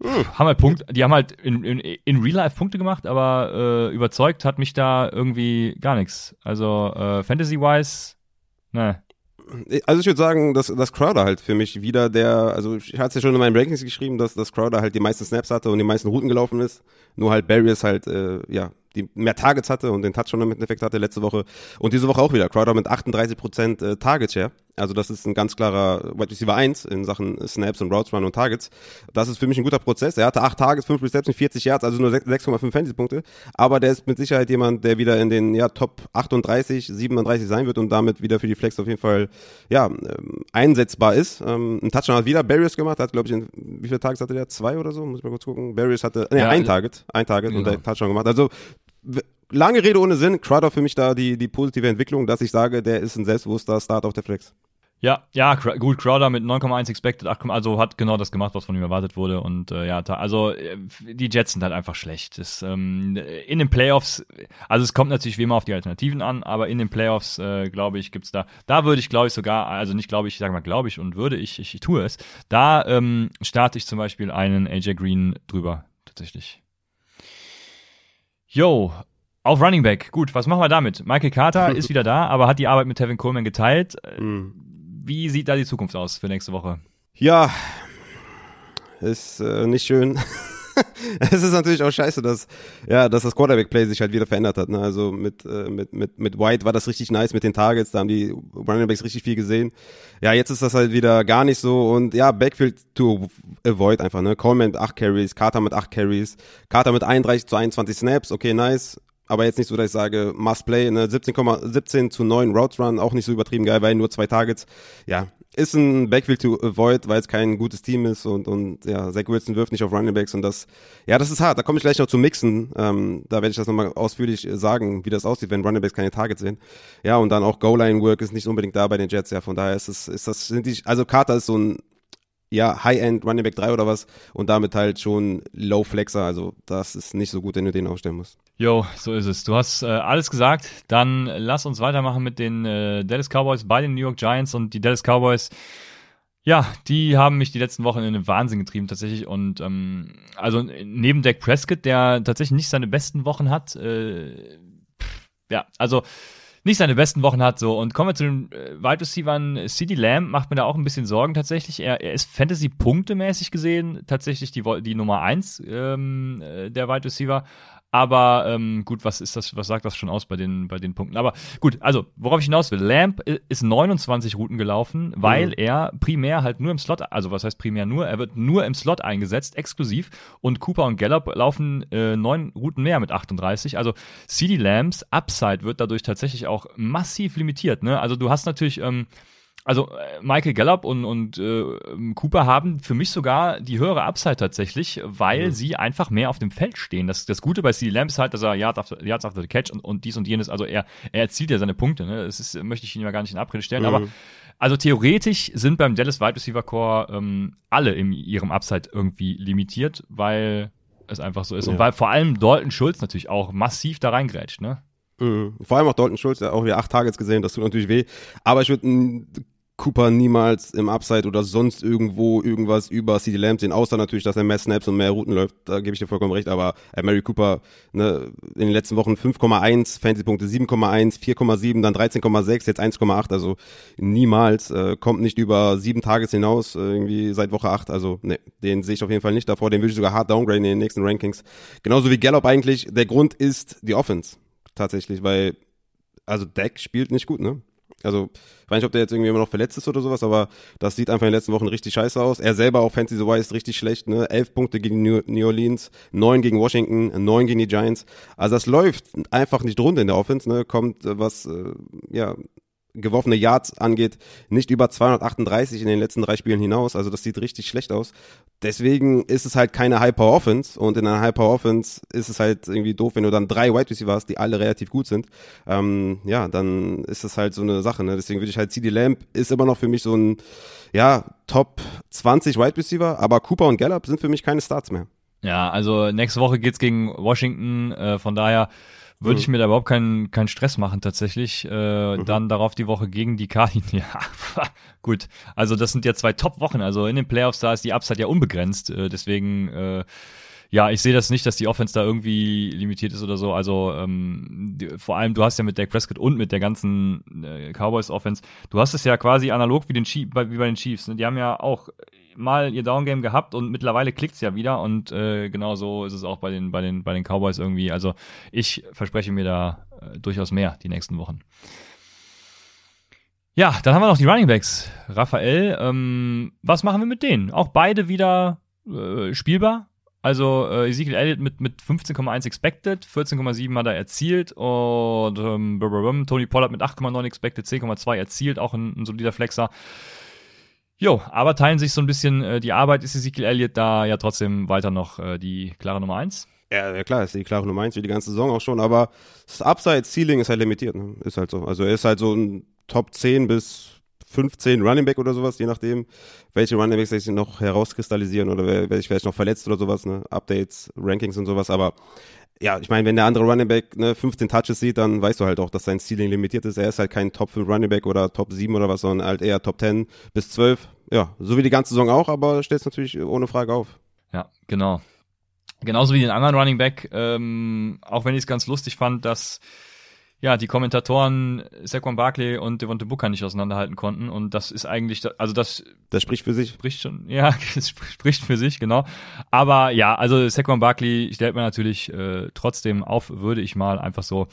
Hm. Haben halt Punkte, die haben halt in, in, in Real Life Punkte gemacht, aber äh, überzeugt hat mich da irgendwie gar nichts. Also äh, Fantasy-wise, ne, also ich würde sagen, dass, dass Crowder halt für mich wieder der, also ich hatte es ja schon in meinen Rankings geschrieben, dass, dass Crowder halt die meisten Snaps hatte und die meisten Routen gelaufen ist. Nur halt Barry ist halt, äh, ja, die mehr Targets hatte und den Touchdown im Endeffekt hatte letzte Woche. Und diese Woche auch wieder. Crowder mit 38% äh, Target Share. Also das ist ein ganz klarer Wide Receiver 1 in Sachen Snaps und Routes Run und Targets. Das ist für mich ein guter Prozess. Er hatte 8 Targets, 5 Receptions, 40 Yards, also nur 6,5 Fantasy-Punkte. Aber der ist mit Sicherheit jemand, der wieder in den ja, Top 38, 37 sein wird und damit wieder für die Flex auf jeden Fall ja, ähm, einsetzbar ist. Ähm, ein Touchdown hat wieder Barriers gemacht, hat glaube ich, in, wie viele Targets hatte der? Zwei oder so? Muss ich mal kurz gucken. Barriers hatte, nee, ja, ein Target, ein Target genau. und der Touchdown gemacht. Also lange Rede ohne Sinn, Crowder für mich da die, die positive Entwicklung, dass ich sage, der ist ein selbstbewusster Start auf der Flex. Ja, ja, gut, Crowder mit 9,1 expected, 8, also hat genau das gemacht, was von ihm erwartet wurde und äh, ja, also äh, die Jets sind halt einfach schlecht. Das, ähm, in den Playoffs, also es kommt natürlich wie immer auf die Alternativen an, aber in den Playoffs, äh, glaube ich, gibt's da, da würde ich, glaube ich, sogar, also nicht glaube ich, ich sage mal, glaube ich und würde ich, ich, ich tue es, da ähm, starte ich zum Beispiel einen AJ Green drüber, tatsächlich. Yo, auf Running Back. Gut, was machen wir damit? Michael Carter ist wieder da, aber hat die Arbeit mit Tevin Coleman geteilt. Mhm. Wie sieht da die Zukunft aus für nächste Woche? Ja, ist äh, nicht schön. es ist natürlich auch scheiße, dass, ja, dass das Quarterback-Play sich halt wieder verändert hat. Ne? Also mit, äh, mit, mit, mit White war das richtig nice mit den Targets, da haben die Running Backs richtig viel gesehen. Ja, jetzt ist das halt wieder gar nicht so und ja, Backfield to avoid einfach, ne? Coleman mit 8 Carries, Carter mit 8 Carries, Carter mit 31 zu 21 Snaps, okay, nice aber jetzt nicht so, dass ich sage, must play, ne, 17, 17 zu 9 Routes Run, auch nicht so übertrieben geil, weil nur zwei Targets. Ja, ist ein Backfield to avoid, weil es kein gutes Team ist und, und ja, Zach Wilson wirft nicht auf Running Backs und das, ja, das ist hart. Da komme ich gleich noch zu mixen. Ähm, da werde ich das nochmal ausführlich sagen, wie das aussieht, wenn Running Backs keine Targets sehen. Ja, und dann auch Goal-Line-Work ist nicht unbedingt da bei den Jets, ja, von daher ist es, ist das, sind die, also Carter ist so ein ja, High-End Running Back 3 oder was und damit halt schon Low Flexer. Also das ist nicht so gut, wenn du den aufstellen musst. Jo, so ist es. Du hast äh, alles gesagt. Dann lass uns weitermachen mit den äh, Dallas Cowboys bei den New York Giants und die Dallas Cowboys. Ja, die haben mich die letzten Wochen in den Wahnsinn getrieben tatsächlich und ähm, also neben Dak Prescott, der tatsächlich nicht seine besten Wochen hat, äh, ja, also nicht seine besten Wochen hat. So und kommen wir zu den äh, Wide Receivern. CD Lamb macht mir da auch ein bisschen Sorgen tatsächlich. Er, er ist Fantasy-Punktemäßig gesehen tatsächlich die, die Nummer eins ähm, äh, der Wide Receiver. Aber ähm, gut, was ist das, was sagt das schon aus bei den, bei den Punkten? Aber gut, also, worauf ich hinaus will, Lamp ist 29 Routen gelaufen, weil mhm. er primär halt nur im Slot, also was heißt primär nur, er wird nur im Slot eingesetzt, exklusiv. Und Cooper und Gallup laufen äh, neun Routen mehr mit 38. Also CD Lamps Upside wird dadurch tatsächlich auch massiv limitiert. Ne? Also du hast natürlich. Ähm, also äh, Michael Gallup und, und äh, Cooper haben für mich sogar die höhere Upside tatsächlich, weil mhm. sie einfach mehr auf dem Feld stehen. Das, das Gute bei CD Lamb ist halt, dass er Yards after, Yards after the Catch und, und dies und jenes, also er, er erzielt ja seine Punkte. Ne? Das ist, möchte ich ihn ja gar nicht in Abrede stellen, mhm. aber also theoretisch sind beim Dallas Wide Receiver Core ähm, alle in ihrem Upside irgendwie limitiert, weil es einfach so ist. Ja. Und weil vor allem Dalton Schulz natürlich auch massiv da reingrätscht, ne? Mhm. Vor allem auch Dalton Schulz, der auch wieder acht Targets gesehen, das tut natürlich weh. Aber ich würde Cooper niemals im Upside oder sonst irgendwo irgendwas über CD Lamb sehen, außer natürlich, dass er mehr Snaps und mehr Routen läuft. Da gebe ich dir vollkommen recht. Aber äh, Mary Cooper ne, in den letzten Wochen 5,1, Fantasy-Punkte 7,1, 4,7, dann 13,6, jetzt 1,8. Also niemals äh, kommt nicht über sieben Tages hinaus, äh, irgendwie seit Woche 8. Also ne, den sehe ich auf jeden Fall nicht davor. Den würde ich sogar hart downgraden in den nächsten Rankings. Genauso wie Gallup eigentlich. Der Grund ist die Offense tatsächlich, weil also Deck spielt nicht gut, ne? Also, ich weiß nicht, ob der jetzt irgendwie immer noch verletzt ist oder sowas, aber das sieht einfach in den letzten Wochen richtig scheiße aus. Er selber auch Fantasy-wise richtig schlecht, ne? Elf Punkte gegen New Orleans, neun gegen Washington, neun gegen die Giants. Also das läuft einfach nicht rund in der Offense, ne? Kommt äh, was, äh, ja, geworfene Yards angeht, nicht über 238 in den letzten drei Spielen hinaus. Also das sieht richtig schlecht aus. Deswegen ist es halt keine High-Power-Offense und in einer High-Power-Offense ist es halt irgendwie doof, wenn du dann drei Wide Receiver hast, die alle relativ gut sind. Ähm, ja, dann ist es halt so eine Sache. Ne? Deswegen würde ich halt CD Lamp ist immer noch für mich so ein ja Top 20 Wide Receiver, aber Cooper und Gallup sind für mich keine Starts mehr. Ja, also nächste Woche geht's gegen Washington, äh, von daher würde mhm. ich mir da überhaupt keinen keinen Stress machen tatsächlich. Äh, mhm. Dann darauf die Woche gegen die Cardinals. Ja, gut. Also das sind ja zwei Top-Wochen. Also in den Playoffs da ist die Upside ja unbegrenzt. Äh, deswegen äh, ja, ich sehe das nicht, dass die Offense da irgendwie limitiert ist oder so. Also ähm, die, vor allem, du hast ja mit Dak Prescott und mit der ganzen äh, Cowboys Offense, du hast es ja quasi analog wie, den Chief, wie bei den Chiefs. Ne? Die haben ja auch mal ihr Downgame gehabt und mittlerweile klickt's ja wieder und äh, genau so ist es auch bei den bei den bei den Cowboys irgendwie. Also ich verspreche mir da äh, durchaus mehr die nächsten Wochen. Ja, dann haben wir noch die Running Backs. Raphael, ähm, was machen wir mit denen? Auch beide wieder äh, spielbar. Also äh, Ezekiel Elliott mit, mit 15,1 expected, 14,7 hat er erzielt und ähm, Tony Pollard mit 8,9 expected, 10,2 erzielt, auch ein, ein solider Flexer. Jo, aber teilen sich so ein bisschen äh, die Arbeit. Ist Ezekiel Elliott da ja trotzdem weiter noch äh, die klare Nummer 1? Ja, ja, klar, ist die klare Nummer 1 wie die ganze Saison auch schon, aber das Upside-Ceiling ist halt limitiert. Ne? Ist halt so. Also er ist halt so ein Top 10 bis 15 Running Back oder sowas, je nachdem, welche Running Backs sich noch herauskristallisieren oder wer, sich vielleicht noch verletzt oder sowas, ne? Updates, Rankings und sowas, aber ja, ich meine, wenn der andere Running Back ne, 15 Touches sieht, dann weißt du halt auch, dass sein Ceiling limitiert ist. Er ist halt kein Top 5 Running Back oder Top 7 oder was, sondern halt eher Top 10 bis 12. Ja, so wie die ganze Saison auch, aber stellt es natürlich ohne Frage auf. Ja, genau. Genauso wie den anderen Running Back, ähm, auch wenn ich es ganz lustig fand, dass ja, die Kommentatoren Saquon Barkley und Devonte Booker nicht auseinanderhalten konnten und das ist eigentlich, also das das spricht für sich. Spricht schon, ja, das spricht für sich, genau. Aber ja, also Saquon Barkley stellt man natürlich äh, trotzdem auf, würde ich mal einfach so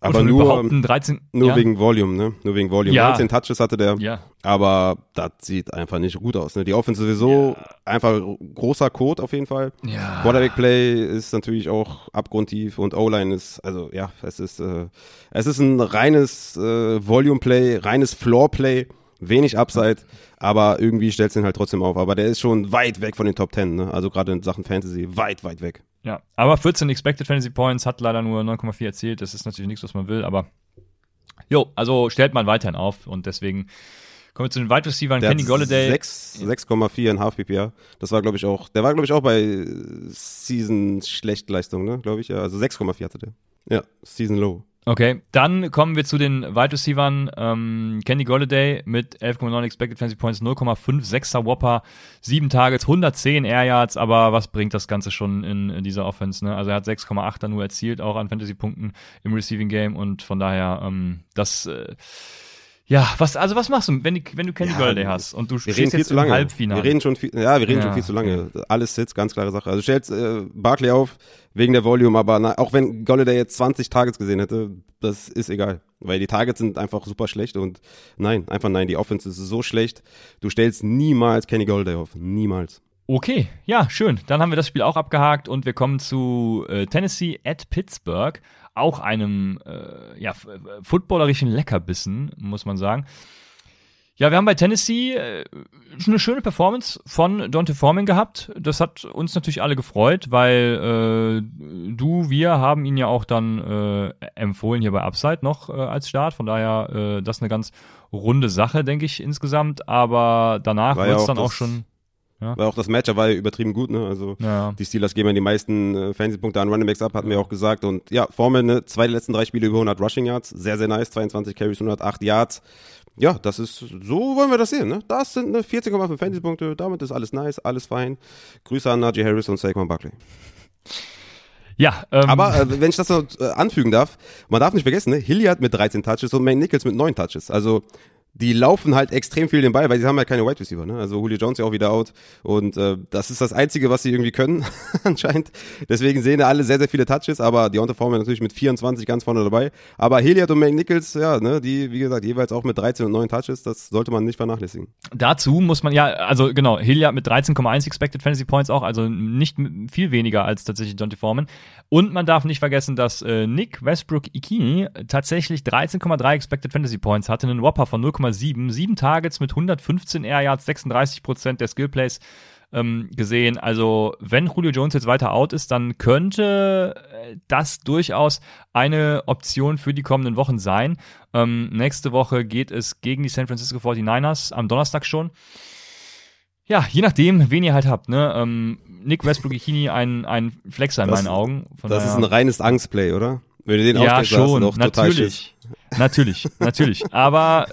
aber nur, 13, nur ja? wegen Volume, ne? Nur wegen Volume. Ja. 19 Touches hatte der. Ja. Aber das sieht einfach nicht gut aus. Ne? Die Offense sowieso ja. einfach großer Code auf jeden Fall. Ja. Quarterback Play ist natürlich auch abgrundtief und O-Line ist, also ja, es ist, äh, es ist ein reines äh, Volume Play, reines Floor Play, wenig Upside, aber irgendwie stellt es ihn halt trotzdem auf. Aber der ist schon weit weg von den Top 10, ne? Also gerade in Sachen Fantasy, weit, weit weg. Ja, aber 14 Expected Fantasy Points hat leider nur 9,4 erzielt. Das ist natürlich nichts, was man will, aber jo, also stellt man weiterhin auf und deswegen kommen wir zu den Wide Receivers. Kenny Golladay. 6,4 in Half PPA. Das war, glaube ich, auch, der war, glaube ich, auch bei Season Schlechtleistung, ne, glaube ich, ja. Also 6,4 hatte der. Ja, Season Low. Okay, dann kommen wir zu den Wide Receivers. Ähm, Kenny Golladay mit 11,9 Expected Fantasy Points, 0,56er Whopper, 7 Targets, 110 Air Yards, aber was bringt das Ganze schon in, in dieser Offense? Ne? Also er hat 6,8 dann nur erzielt, auch an Fantasy-Punkten im Receiving Game und von daher, ähm, das äh, ja, was, also was machst du, wenn, die, wenn du Kenny ja, Golladay hast und du stehst jetzt im Halbfinale? Wir reden schon viel, ja, wir reden ja. schon viel zu lange. Alles Sits, ganz klare Sache. Also stellst äh, Barkley auf wegen der Volume, aber na, auch wenn Golladay jetzt 20 Targets gesehen hätte, das ist egal. Weil die Targets sind einfach super schlecht und nein, einfach nein, die Offense ist so schlecht. Du stellst niemals Kenny Golladay auf. Niemals. Okay, ja, schön. Dann haben wir das Spiel auch abgehakt und wir kommen zu äh, Tennessee at Pittsburgh auch einem äh, ja, footballerischen Leckerbissen, muss man sagen. Ja, wir haben bei Tennessee äh, eine schöne Performance von Dante Foreman gehabt. Das hat uns natürlich alle gefreut, weil äh, du, wir haben ihn ja auch dann äh, empfohlen hier bei Upside noch äh, als Start. Von daher, äh, das ist eine ganz runde Sache, denke ich insgesamt. Aber danach wird es dann auch schon ja. Weil auch das Matchup war ja übertrieben gut, ne? Also ja. die Steelers geben ja die meisten äh, Fantasy-Punkte an Running Backs ab, hatten wir auch gesagt. Und ja, Formel, ne, zwei der letzten drei Spiele über 100 Rushing Yards, sehr, sehr nice, 22 Carries, 108 Yards. Ja, das ist, so wollen wir das sehen, ne? Das sind ne, 14,5 Fantasy-Punkte, damit ist alles nice, alles fein. Grüße an Najee Harris und Saquon Buckley. Ja, ähm, aber äh, wenn ich das noch äh, anfügen darf, man darf nicht vergessen, ne? Hilliard mit 13 Touches und May Nichols mit 9 Touches. Also die laufen halt extrem viel den Ball, weil sie haben ja halt keine Wide Receiver. Ne? Also Julio Jones ja auch wieder out und äh, das ist das Einzige, was sie irgendwie können anscheinend. Deswegen sehen da alle sehr, sehr viele Touches, aber Deontay Foreman natürlich mit 24 ganz vorne dabei. Aber Hilliard und Nichols, ja, ne, die, wie gesagt, jeweils auch mit 13 und 9 Touches, das sollte man nicht vernachlässigen. Dazu muss man ja, also genau, Hilliard mit 13,1 Expected Fantasy Points auch, also nicht viel weniger als tatsächlich Deontay Foreman. Und man darf nicht vergessen, dass äh, Nick Westbrook Ikini tatsächlich 13,3 Expected Fantasy Points hatte, einen Whopper von 0,7, sieben Targets mit 115 Air Yards, 36 Prozent der Skill Plays ähm, gesehen. Also wenn Julio Jones jetzt weiter out ist, dann könnte äh, das durchaus eine Option für die kommenden Wochen sein. Ähm, nächste Woche geht es gegen die San Francisco 49ers am Donnerstag schon. Ja, je nachdem, wen ihr halt habt. Ne? Ähm, Nick Westbrook-Ikini ein, ein Flexer in das, meinen Augen. Von das ist ein reines Angstplay, oder? Wenn du den ja, schon, natürlich, natürlich, natürlich. Aber,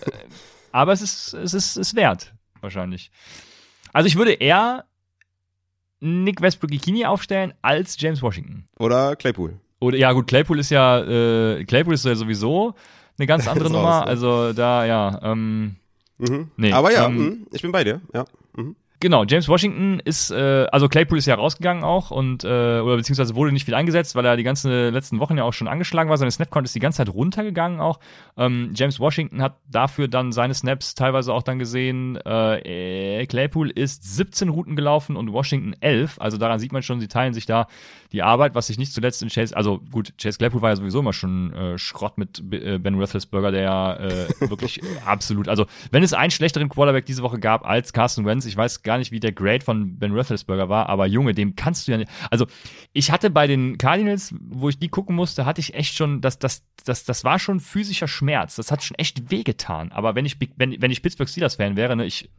aber es ist, es ist, ist wert, wahrscheinlich. Also ich würde eher Nick Westbrook-Ikini aufstellen als James Washington. Oder Claypool. Oder ja gut, Claypool ist ja, äh, Claypool ist ja sowieso eine ganz andere Nummer. Raus. Also da, ja. Ähm, mhm. nee, Aber ja, ähm, mh, ich bin bei dir, ja. Mhm. Genau, James Washington ist, äh, also Claypool ist ja rausgegangen auch und, äh, oder beziehungsweise wurde nicht viel eingesetzt, weil er die ganzen letzten Wochen ja auch schon angeschlagen war. Seine Snapcount ist die ganze Zeit runtergegangen auch. Ähm, James Washington hat dafür dann seine Snaps teilweise auch dann gesehen. Äh, Claypool ist 17 Routen gelaufen und Washington 11. Also daran sieht man schon, sie teilen sich da die Arbeit, was sich nicht zuletzt in Chase, also gut, Chase Claypool war ja sowieso immer schon äh, Schrott mit äh, Ben Roethlisberger, der ja äh, wirklich absolut, also wenn es einen schlechteren Quarterback diese Woche gab als Carson Wentz, ich weiß gar nicht, wie der Grade von Ben Roethlisberger war, aber Junge, dem kannst du ja nicht, also ich hatte bei den Cardinals, wo ich die gucken musste, hatte ich echt schon, das, das, das, das war schon physischer Schmerz, das hat schon echt wehgetan, aber wenn ich, wenn, wenn ich Pittsburgh Steelers Fan wäre, ne, ich,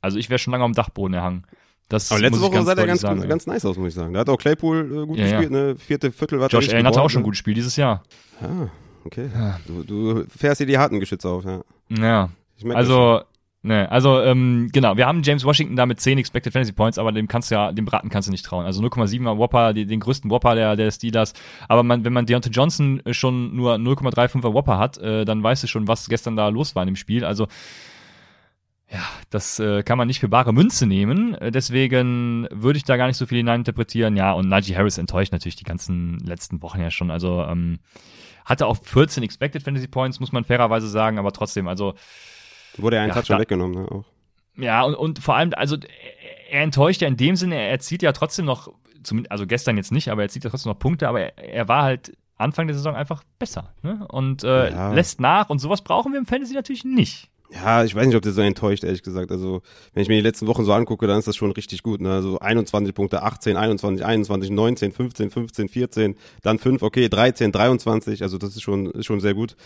also ich wäre schon lange am Dachboden erhangen. Das Aber letzte Woche sah der ganz, sagen, ganz nice aus, muss ich sagen. Da hat auch Claypool äh, gut ja, gespielt, ja. ne? Vierte Viertel war Josh Allen hatte auch schon ein gutes Spiel dieses Jahr. Ah, okay. Ja. Du, du fährst dir die harten Geschütze auf, ja. Ja. Also, ne, also, ähm, genau, wir haben James Washington da mit 10 Expected Fantasy Points, aber dem kannst du ja, dem Braten kannst du nicht trauen. Also 0,7er Whopper, die, den größten Whopper der, der Steelers. Aber man, wenn man Deontay Johnson schon nur 0,35er Whopper hat, äh, dann weißt du schon, was gestern da los war in dem Spiel. Also, ja, das äh, kann man nicht für bare Münze nehmen. Äh, deswegen würde ich da gar nicht so viel hineininterpretieren. Ja, und Najee Harris enttäuscht natürlich die ganzen letzten Wochen ja schon. Also ähm, hatte auch 14 Expected Fantasy Points, muss man fairerweise sagen, aber trotzdem, also. Wurde ja ein ja, Touch schon weggenommen, ne? Auch. Ja, und, und vor allem, also er enttäuscht ja in dem Sinne, er zieht ja trotzdem noch, also gestern jetzt nicht, aber er zieht ja trotzdem noch Punkte, aber er, er war halt Anfang der Saison einfach besser. Ne? Und äh, ja. lässt nach und sowas brauchen wir im Fantasy natürlich nicht. Ja, ich weiß nicht, ob der so enttäuscht, ehrlich gesagt. Also, wenn ich mir die letzten Wochen so angucke, dann ist das schon richtig gut. Ne? Also 21 Punkte, 18, 21, 21, 19, 15, 15, 14, dann 5, okay, 13, 23. Also das ist schon, ist schon sehr gut.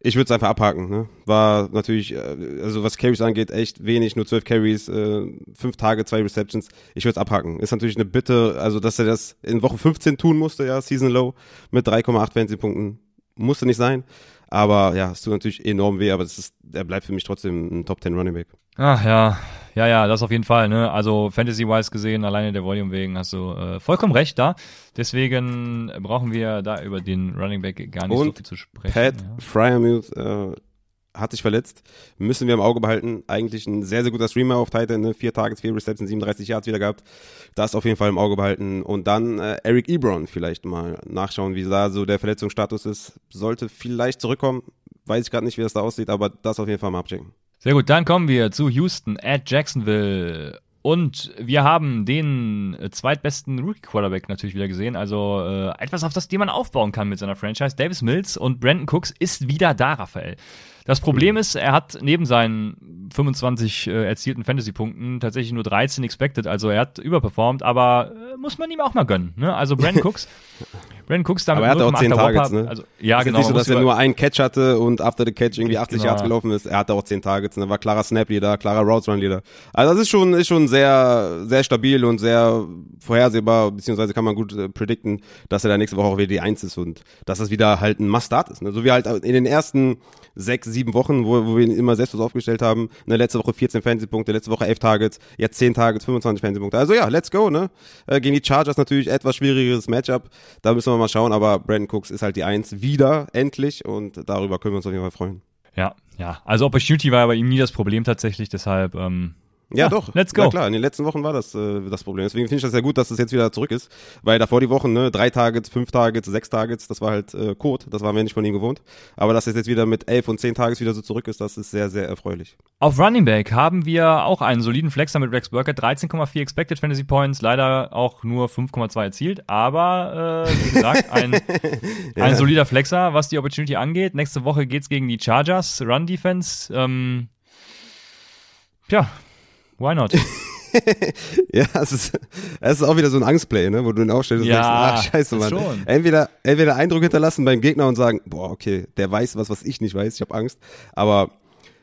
Ich würde es einfach abhaken. Ne? War natürlich, äh, also was Carries angeht, echt wenig, nur 12 Carries, äh, 5 Tage, 2 Receptions. Ich würde es abhaken. Ist natürlich eine Bitte, also dass er das in Woche 15 tun musste, ja, Season Low mit 3,8 Fantasy-Punkten musste nicht sein. Aber ja, es tut natürlich enorm weh, aber es ist, er bleibt für mich trotzdem ein Top 10 Running Back. Ach ja, ja, ja, das auf jeden Fall. Ne? Also Fantasy-wise gesehen, alleine der Volume wegen, hast du äh, vollkommen recht da. Deswegen brauchen wir da über den Running Back gar nicht Und so viel zu sprechen. Pat ja. Fryermuth äh, hat sich verletzt. Müssen wir im Auge behalten. Eigentlich ein sehr, sehr guter Streamer auf Titan. Ne? Vier Targets, vier Receptions, 37 Yards wieder gehabt. Das auf jeden Fall im Auge behalten. Und dann äh, Eric Ebron vielleicht mal nachschauen, wie da so der Verletzungsstatus ist. Sollte vielleicht zurückkommen. Weiß ich gerade nicht, wie das da aussieht, aber das auf jeden Fall mal abchecken. Sehr gut, dann kommen wir zu Houston at Jacksonville. Und wir haben den äh, zweitbesten Rookie-Quarterback natürlich wieder gesehen. Also äh, etwas, auf das man aufbauen kann mit seiner Franchise. Davis Mills und Brandon Cooks ist wieder da, Raphael. Das Problem ist, er hat neben seinen 25 äh, erzielten Fantasy-Punkten tatsächlich nur 13 expected. Also er hat überperformt, aber äh, muss man ihm auch mal gönnen. Ne? Also Brandon Cooks, Brandon Cooks damit Aber er hatte auch 0,8 10 der Targets, ne? Also, ja, ist genau. Nicht so, dass er nur einen Catch hatte und after the catch irgendwie 80 Genau. Yards gelaufen ist. Er hatte auch 10 Targets. Ne? War klarer Snap-Leader, klarer Routes-Run-Leader. Also das ist schon, ist schon sehr, sehr stabil und sehr vorhersehbar, beziehungsweise kann man gut äh, predikten, dass er da nächste Woche auch wieder die Eins ist und dass das wieder halt ein Must-Start ist. Ne? So wie halt in den ersten sechs, sieben Wochen, wo, wo wir ihn immer selbstlos aufgestellt haben. Ne? Letzte Woche 14 Fantasy-Punkte, letzte Woche 11 Targets, jetzt 10 Targets, 25 Fantasy-Punkte. Also ja, let's go. Ne? Äh, gegen die Chargers natürlich etwas schwierigeres Matchup. Da müssen wir mal schauen, aber Brandon Cooks ist halt die Eins wieder, endlich und darüber können wir uns auf jeden Fall freuen. Ja, ja. Also Opportunity war bei ihm nie das Problem tatsächlich, deshalb ähm, Ja, Ja, doch. let's go. Ja, klar, in den letzten Wochen war das äh, das Problem. Deswegen finde ich das sehr gut, dass es jetzt wieder zurück ist. Weil davor die Wochen, ne, drei Targets, fünf Targets, sechs Targets, das war halt äh, Code. Das waren wir nicht von ihm gewohnt. Aber dass es jetzt wieder mit elf und zehn Targets wieder so zurück ist, das ist sehr, sehr erfreulich. Auf Running Back haben wir auch einen soliden Flexer mit Rex Burkett, 13,4 Expected Fantasy Points, leider auch nur 5,2 erzielt, aber äh, wie gesagt, ein, ein solider Flexer, was die Opportunity angeht. Nächste Woche geht's gegen die Chargers, Run Defense. Ähm, tja, why not? Ja, es ist, es ist auch wieder so ein Angstplay, ne, wo du ihn aufstellst und Ja, denkst, ach, scheiße, Mann. schon. Entweder, entweder Eindruck hinterlassen beim Gegner und sagen, boah, okay, der weiß was, was ich nicht weiß, ich habe Angst. Aber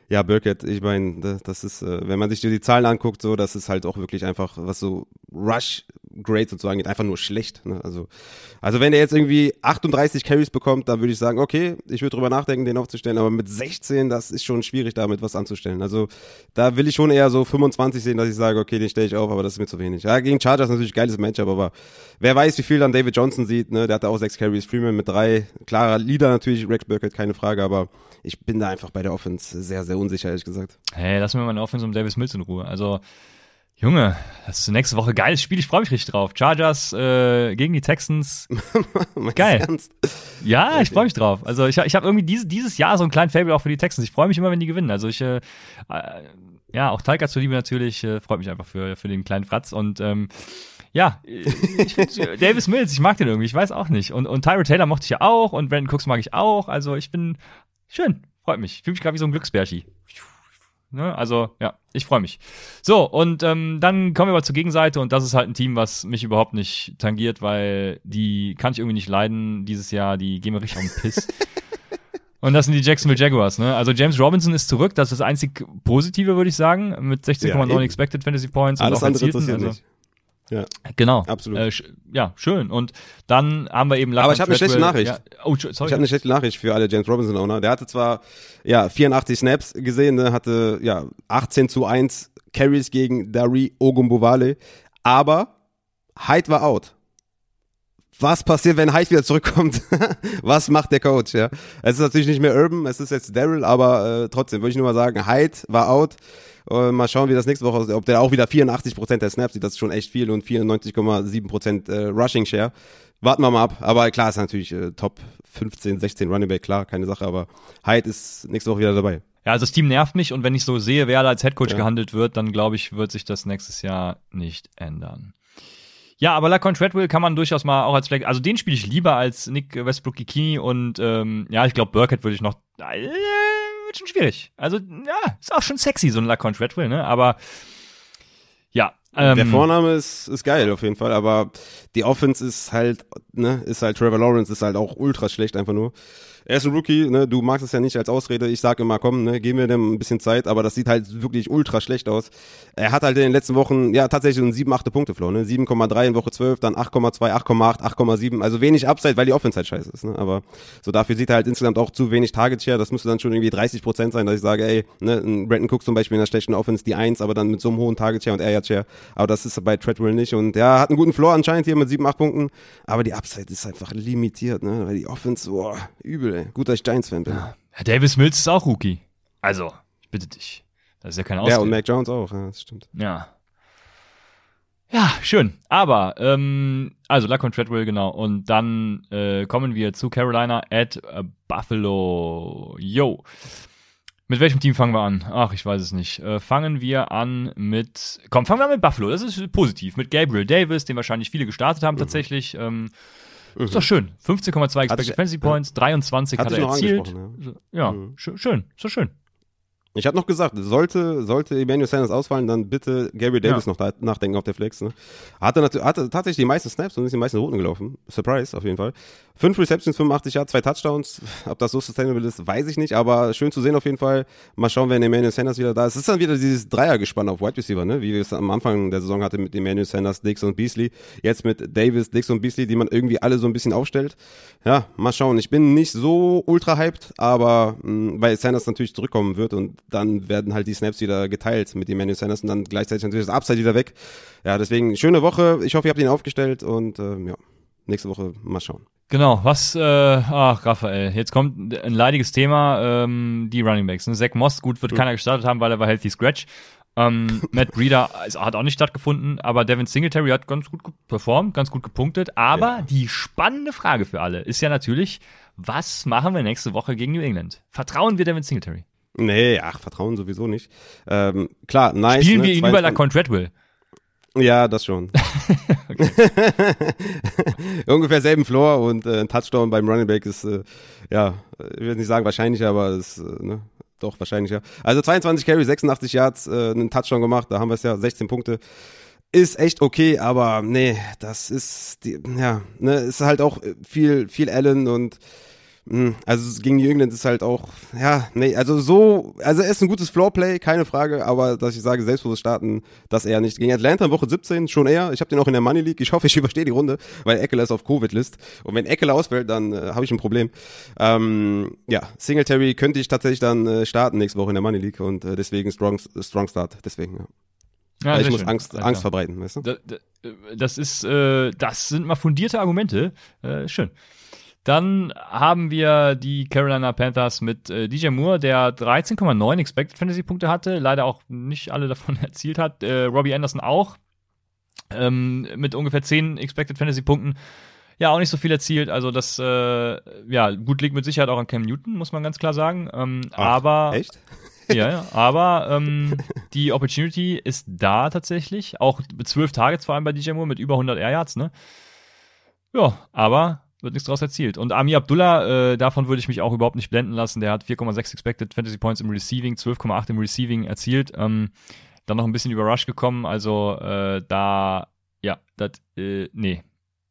ja, Burkett, ich meine, das, das ist, äh, wenn man sich die Zahlen anguckt, so, das ist halt auch wirklich einfach, was so Rush Grade sozusagen geht, einfach nur schlecht. Ne? Also, also wenn er jetzt irgendwie 38 Carries bekommt, dann würde ich sagen, okay, ich würde drüber nachdenken, den aufzustellen, aber mit 16, das ist schon schwierig, damit was anzustellen. Also da will ich schon eher so 25 sehen, dass ich sage, okay, den stelle ich auf, aber das ist mir zu wenig. Ja, gegen Chargers natürlich geiles Matchup, aber wer weiß, wie viel dann David Johnson sieht, ne? Der hatte auch sechs Carries, Freeman mit drei, klarer Leader natürlich, Rex Burkett, keine Frage, aber ich bin da einfach bei der Offense sehr, sehr unsicher, ehrlich gesagt. Hey, lass mir mal eine Offense um Davis Mills in Ruhe. Also, Junge, das ist nächste Woche geiles Spiel. Ich freue mich richtig drauf. Chargers äh, gegen die Texans. Geil. Ja, ich freue mich drauf. Also ich, ich habe irgendwie dieses, dieses Jahr so einen kleinen Fable auch für die Texans. Ich freue mich immer, wenn die gewinnen. Also ich, äh, äh, ja, auch Talca zuliebe natürlich, äh, freut mich einfach für, für den kleinen Fratz. Und ähm, ja, äh, ich find, äh, Davis Mills, ich mag den irgendwie, ich weiß auch nicht. Und, und Tyra Taylor mochte ich ja auch und Brandon Cooks mag ich auch. Also ich bin schön, freut mich. Ich fühle mich gerade wie so ein Glücksbärchi. Ne? Also, ja, ich freue mich. So, und ähm, dann kommen wir mal zur Gegenseite und das ist halt ein Team, was mich überhaupt nicht tangiert, weil die kann ich irgendwie nicht leiden dieses Jahr, die gehen mir richtig auf den Piss. Und das sind die Jacksonville Jaguars, ne? Also James Robinson ist zurück, das ist das einzig Positive, würde ich sagen, mit 16,9 Ja. Expected Fantasy Points Alles und auch andere interessiert also, nicht. Ja. Genau. Absolut. Äh, sch- ja, schön. Und dann haben wir eben Lacan Aber ich hab eine schlechte Nachricht. Ja, oh, sorry. Ich habe eine schlechte Nachricht für alle James Robinson Owner. Der hatte zwar ja 84 Snaps gesehen, ne, hatte ja 18 zu 1 Carries gegen Dari Ogumbowale, aber Hyde war out. Was passiert, wenn Hyde wieder zurückkommt? Was macht der Coach? Ja, es ist natürlich nicht mehr Urban, es ist jetzt Daryl, aber äh, trotzdem würde ich nur mal sagen, Hyde war out. Äh, mal schauen, wie das nächste Woche aussieht. Ob der auch wieder 84% der Snaps sieht, das ist schon echt viel und 94,7% äh, Rushing Share. Warten wir mal ab. Aber klar ist natürlich äh, Top 15, 16 Running Back, klar, keine Sache. Aber Hyde ist nächste Woche wieder dabei. Ja, also das Team nervt mich und wenn ich so sehe, wer da als Headcoach Ja. gehandelt wird, dann glaube ich, wird sich das nächstes Jahr nicht ändern. Ja, aber Lacon Treadwell kann man durchaus mal auch als Flex, also den spiele ich lieber als Nick Westbrook Kikini und ähm, ja, ich glaube Burkett würde ich noch, äh, wird schon schwierig. Also ja, ist auch schon sexy so ein Lacon Treadwell, ne? Aber ja, ähm, der Vorname ist, ist geil auf jeden Fall, aber die Offense ist halt ne, ist halt Trevor Lawrence, ist halt auch ultra schlecht einfach nur. Er ist ein Rookie, ne, du magst es ja nicht als Ausrede. Ich sage immer, komm, ne, geben wir dem ein bisschen Zeit, aber das sieht halt wirklich ultra schlecht aus. Er hat halt in den letzten Wochen, ja, tatsächlich einen 7, 8 Punkte Flow, ne, 7,3 in Woche 12, dann 8,2, 8,8, 8,7, also wenig Upside, weil die Offense halt scheiße ist, ne, aber so dafür sieht er halt insgesamt auch zu wenig Target Share, das müsste dann schon irgendwie 30 Prozent sein, dass ich sage, ey, ne, ein Brandon Cook zum Beispiel in der schlechten Offense die 1, aber dann mit so einem hohen Target Share und Area Share, aber das ist bei Treadwell nicht. Und ja, hat einen guten Floor anscheinend hier mit 7, 8 Punkten, aber die Upside ist einfach limitiert, ne, weil die Offense, boah, übel, ey. Gut, dass ich Giants Fan bin. Ja. Davis Mills ist auch Rookie. Also, ich bitte dich. Das ist ja kein Ausrede. Ja, und Mac Jones auch, ja, das stimmt. Ja. Ja, schön. Aber, ähm, also Lacon Treadwell, genau. Und dann äh, kommen wir zu Carolina at äh, Buffalo. Yo. Mit welchem Team fangen wir an? Ach, ich weiß es nicht. Äh, fangen wir an mit. Komm, fangen wir an mit Buffalo. Das ist positiv. Mit Gabriel Davis, den wahrscheinlich viele gestartet haben, mhm. tatsächlich. Ähm, Mhm. Ist doch schön. 15,2 Expected Fantasy Points, 23 hat, hat er erzielt. Ja, ja mhm. schön. Ist doch schön. Ich habe noch gesagt, sollte, sollte Emmanuel Sanders ausfallen, dann bitte Gary Davis ja. noch nachdenken auf der Flex. Ne? Hatte, hatte tatsächlich die meisten Snaps und ist die meisten Routen gelaufen. Surprise, auf jeden Fall. Fünf Receptions, 85 Yards, zwei Touchdowns. Ob das so sustainable ist, weiß ich nicht, aber schön zu sehen auf jeden Fall. Mal schauen, wenn Emmanuel Sanders wieder da ist. Es ist dann wieder dieses Dreiergespann auf Wide Receiver, ne? wie wir es am Anfang der Saison hatten mit Emmanuel Sanders, Dix und Beasley. Jetzt mit Davis, Dix und Beasley, die man irgendwie alle so ein bisschen aufstellt. Ja, mal schauen. Ich bin nicht so ultra hyped, aber mh, mm, weil Sanders natürlich zurückkommen wird und dann werden halt die Snaps wieder geteilt mit Emmanuel Sanders und dann gleichzeitig natürlich das Upside wieder weg. Ja, deswegen schöne Woche. Ich hoffe, ihr habt ihn aufgestellt und äh, ja, nächste Woche mal schauen. Genau, was, äh, ach, Raphael, jetzt kommt ein leidiges Thema, ähm, die Running Backs. Ne? Zach Moss, gut, wird mhm. keiner gestartet haben, weil er war Healthy Scratch. Ähm, Matt Breeder hat auch nicht stattgefunden, aber Devin Singletary hat ganz gut performt, ganz gut gepunktet. Aber ja. die spannende Frage für alle ist ja natürlich, was machen wir nächste Woche gegen New England? Vertrauen wir Devin Singletary? Nee, ach, Vertrauen sowieso nicht. Ähm, klar, nice. Spielen ne, wir ihn über Lacon Treadwell? Ja, das schon. Ungefähr selben Floor und äh, ein Touchdown beim Running Back ist, äh, ja, ich will nicht sagen wahrscheinlicher, aber ist, äh, ne, doch wahrscheinlicher. Also 22 Carry, 86 Yards, äh, einen Touchdown gemacht, da haben wir es ja, 16 Punkte. Ist echt okay, aber nee, das ist, die, ja, ne, ist halt auch viel, viel Allen und also gegen New England ist halt auch, ja, nee, also so, also er ist ein gutes Floorplay, keine Frage, aber dass ich sage, selbstbewusst starten, das eher nicht. Gegen Atlanta in Woche 17 schon eher. Ich habe den auch in der Money League. Ich hoffe, ich überstehe die Runde, weil Eckler ist auf Covid-List. Und wenn Eckler ausfällt, dann äh, habe ich ein Problem. Ähm, ja, Singletary könnte ich tatsächlich dann äh, starten nächste Woche in der Money League und äh, deswegen strong, strong Start. Deswegen, ja. Ja, ich muss schön. Angst, Angst verbreiten, weißt du? Das, das ist, äh, das sind mal fundierte Argumente. Äh, schön. Dann haben wir die Carolina Panthers mit äh, DJ Moore, der 13,9 Expected Fantasy Punkte hatte, leider auch nicht alle davon erzielt hat. Äh, Robbie Anderson auch ähm, mit ungefähr 10 Expected Fantasy Punkten. Ja, auch nicht so viel erzielt. Also das, äh, ja, gut liegt mit Sicherheit auch an Cam Newton, muss man ganz klar sagen. Ähm, Ach, aber echt? ja, ja, aber ähm, die Opportunity ist da tatsächlich. Auch mit 12 Targets vor allem bei DJ Moore mit über 100 Air Yards, ne? Ja, aber wird nichts draus erzielt. Und Ami Abdullah, äh, davon würde ich mich auch überhaupt nicht blenden lassen. Der hat 4,6 Expected Fantasy Points im Receiving, 12,8 im Receiving erzielt. Ähm, dann noch ein bisschen über Rush gekommen. Also äh, da, ja, das, äh, nee.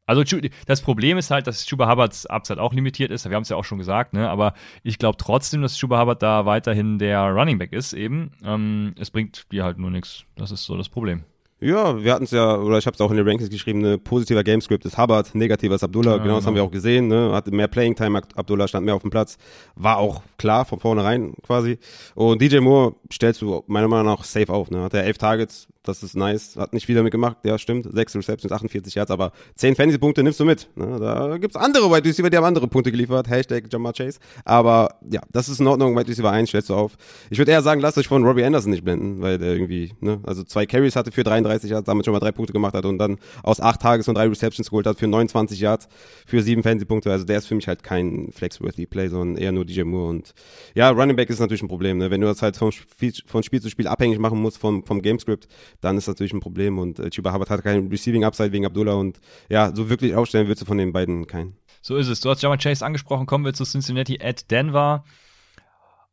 Also das Problem ist halt, dass Chuba Hubbards Upside auch limitiert ist. Wir haben es ja auch schon gesagt, ne? Aber ich glaube trotzdem, dass Chuba Hubbard da weiterhin der Running Back ist eben. Ähm, es bringt dir halt nur nichts. Das ist so das Problem. Ja, wir hatten es ja, oder ich habe es auch in den Rankings geschrieben, ne, positiver Gamescript ist Hubbard, negativer ist Abdullah, ja, genau das haben wir genau. auch gesehen, ne, hatte mehr Playing Time, Abdullah stand mehr auf dem Platz, war auch klar von vornherein quasi. Und DJ Moore stellst du meiner Meinung nach safe auf, ne, hat er elf Targets, das ist nice. Hat nicht viel damit gemacht, ja, stimmt. Sechs Receptions, 48 Yards, aber zehn Fantasy-Punkte nimmst du mit. Ne? Da gibt's andere Wide Receiver, die haben andere Punkte geliefert. Hashtag Jamar Chase. Aber ja, das ist in Ordnung. Wide Receiver 1 stellst du auf. Ich würde eher sagen, lasst euch von Robbie Anderson nicht blenden, weil der irgendwie, ne, also zwei Carries hatte für 33 Yards, damit schon mal drei Punkte gemacht hat und dann aus acht Tages und drei Receptions geholt hat für 29 Yards, für sieben Fantasy-Punkte. Also der ist für mich halt kein Flexworthy Play, sondern eher nur DJ Moore. Und ja, Running Back ist natürlich ein Problem, ne? Wenn du das halt von Spiel, von Spiel zu Spiel abhängig machen musst vom, vom Gamescript, dann ist das natürlich ein Problem. Und äh, Chuba Hubbard hat keinen Receiving Upside wegen Abdullah und ja, so wirklich aufstellen willst du von den beiden keinen. So ist es. Du hast Jamar Chase angesprochen, kommen wir zu Cincinnati at Denver.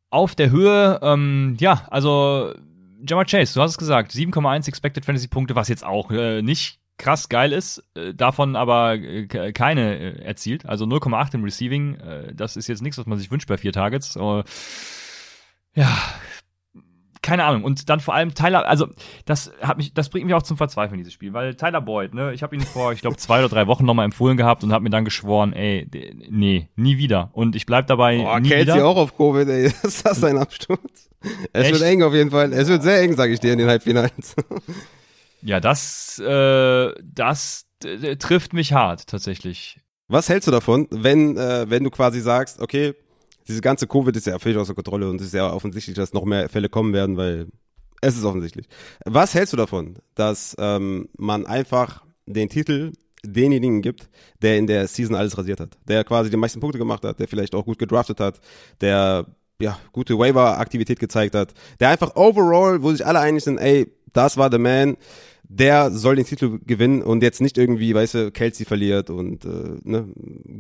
Auf der Höhe, ähm, ja, also Jamar Chase, du hast es gesagt, 7,1 Expected Fantasy Punkte, was jetzt auch äh, nicht krass geil ist, äh, davon aber äh, keine äh, erzielt. Also 0,8 im Receiving, äh, das ist jetzt nichts, was man sich wünscht bei vier Targets. Uh, ja, keine Ahnung. Und dann vor allem Tyler, also das hat mich, das bringt mich auch zum Verzweifeln, dieses Spiel, weil Tyler Boyd, ne, ich habe ihn vor, ich glaube, zwei oder drei Wochen nochmal empfohlen gehabt und habe mir dann geschworen, ey, nee, nie wieder. Und ich bleib dabei. Boah, nie Kelsey wieder. auch auf Covid, ey. Ist das ein Absturz? Es Echt? wird eng auf jeden Fall. Es wird sehr eng, sage ich dir, in den Halbfinals. Ja, das, äh, das äh, trifft mich hart, tatsächlich. Was hältst du davon, wenn, äh, wenn du quasi sagst, okay, diese ganze Covid ist ja völlig außer Kontrolle und es ist ja offensichtlich, dass noch mehr Fälle kommen werden, weil es ist offensichtlich. Was hältst du davon, dass ähm, man einfach den Titel denjenigen gibt, der in der Season alles rasiert hat, der quasi die meisten Punkte gemacht hat, der vielleicht auch gut gedraftet hat, der ja gute Waiver-Aktivität gezeigt hat, der einfach overall, wo sich alle einig sind, ey, das war der Man, der soll den Titel gewinnen und jetzt nicht irgendwie, weißt du, Kelsey verliert und äh, ne,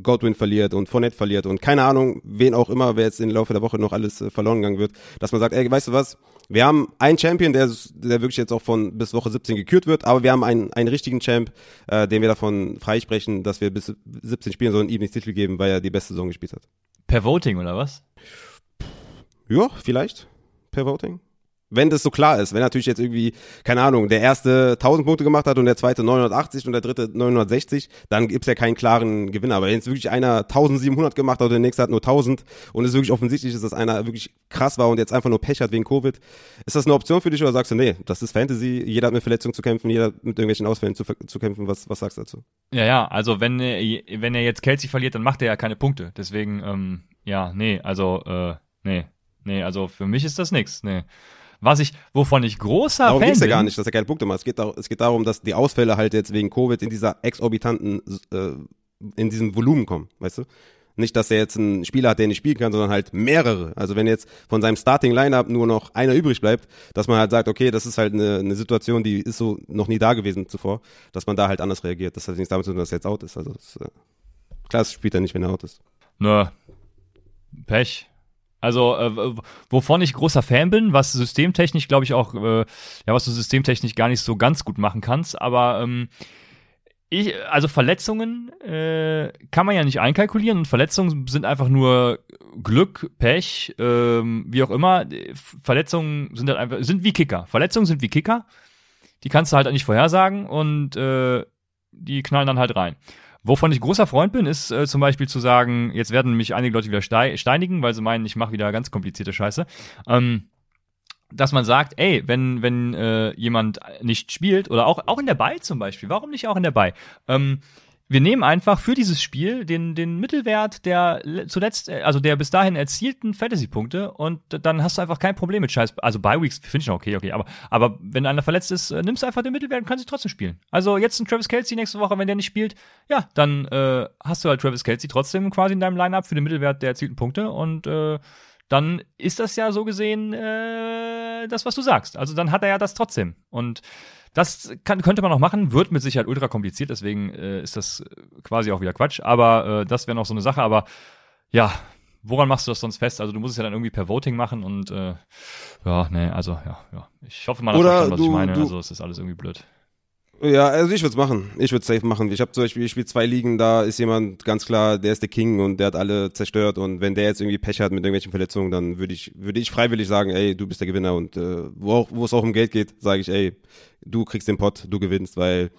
Godwin verliert und Fournette verliert und keine Ahnung, wen auch immer, wer jetzt im Laufe der Woche noch alles äh, verloren gegangen wird, dass man sagt, ey, weißt du was, wir haben einen Champion, der, der wirklich jetzt auch von bis Woche 17 gekürt wird, aber wir haben einen, einen richtigen Champ, äh, den wir davon freisprechen, dass wir bis 17 spielen sollen, ihm den Titel geben, weil er die beste Saison gespielt hat. Per Voting oder was? Ja, vielleicht. Per Voting. Wenn das so klar ist, wenn natürlich jetzt irgendwie, keine Ahnung, der erste 1000 Punkte gemacht hat und der zweite 980 und der dritte 960, dann gibt's ja keinen klaren Gewinner. Aber wenn jetzt wirklich einer 1700 gemacht hat und der nächste hat nur 1000 und es wirklich offensichtlich ist, dass einer wirklich krass war und jetzt einfach nur Pech hat wegen Covid, ist das eine Option für dich oder sagst du, nee, das ist Fantasy, jeder hat mit Verletzungen zu kämpfen, jeder mit irgendwelchen Ausfällen zu, zu kämpfen, was, was sagst du dazu? Ja, ja, also wenn, wenn er jetzt Kelsey verliert, dann macht er ja keine Punkte. Deswegen, ähm, ja, nee, also, äh, nee, nee, also für mich ist das nix, nee. Was ich, wovon ich großer Darum Fan geht's ja bin, gar nicht, dass er keine Punkte macht. Es geht, es geht darum, dass die Ausfälle halt jetzt wegen Covid in dieser exorbitanten, äh, in diesem Volumen kommen, weißt du? Nicht, dass er jetzt einen Spieler hat, der nicht spielen kann, sondern halt mehrere. Also wenn jetzt von seinem Starting Lineup nur noch einer übrig bleibt, dass man halt sagt, okay, das ist halt eine, eine Situation, die ist so noch nie da gewesen zuvor, dass man da halt anders reagiert. Das hat nichts damit zu tun, dass er jetzt out ist. Also das, äh, klar, das spielt er nicht, wenn er out ist. Nö. Pech. Also, äh, wovon ich großer Fan bin, was systemtechnisch, glaube ich, auch, äh, ja, was du systemtechnisch gar nicht so ganz gut machen kannst, aber ähm, ich, also Verletzungen äh, kann man ja nicht einkalkulieren und Verletzungen sind einfach nur Glück, Pech, ähm, wie auch immer. Verletzungen sind halt einfach, sind wie Kicker. Verletzungen sind wie Kicker. Die kannst du halt nicht vorhersagen und äh, die knallen dann halt rein. Wovon ich großer Freund bin, ist äh, zum Beispiel zu sagen, jetzt werden mich einige Leute wieder stei steinigen, weil sie meinen, ich mache wieder ganz komplizierte Scheiße. Ähm, dass man sagt, ey, wenn, wenn äh, jemand nicht spielt, oder auch, auch in der Bei zum Beispiel, warum nicht auch in der Bei? Ähm, wir nehmen einfach für dieses Spiel den, den Mittelwert der le- zuletzt, äh, also der bis dahin erzielten Fantasy-Punkte und dann hast du einfach kein Problem mit Scheiß. Also Bye-Weeks finde ich noch okay, okay, aber, aber wenn einer verletzt ist, äh, nimmst du einfach den Mittelwert und kannst ihn trotzdem spielen. Also jetzt ein Travis Kelsey nächste Woche, wenn der nicht spielt, ja, dann äh, hast du halt Travis Kelsey trotzdem quasi in deinem Lineup für den Mittelwert der erzielten Punkte und äh, dann ist das ja so gesehen äh, das, was du sagst. Also dann hat er ja das trotzdem. Und das kann, könnte man noch machen, wird mit Sicherheit ultra kompliziert, deswegen äh, ist das quasi auch wieder Quatsch. Aber äh, das wäre noch so eine Sache. Aber ja, woran machst du das sonst fest? Also du musst es ja dann irgendwie per Voting machen und äh, ja, nee, also ja, ja. Ich hoffe, man hat Oder verstanden, was ich du- meine. du- Also es ist alles irgendwie blöd. Ja, also ich würde es machen. Ich würde safe machen. Ich habe zum Beispiel, ich spiele zwei Ligen, da ist jemand ganz klar, der ist der King und der hat alle zerstört und wenn der jetzt irgendwie Pech hat mit irgendwelchen Verletzungen, dann würde ich, würde ich freiwillig sagen, ey, du bist der Gewinner und äh, wo, auch, wo es auch um Geld geht, sage ich, ey, du kriegst den Pot, du gewinnst, weil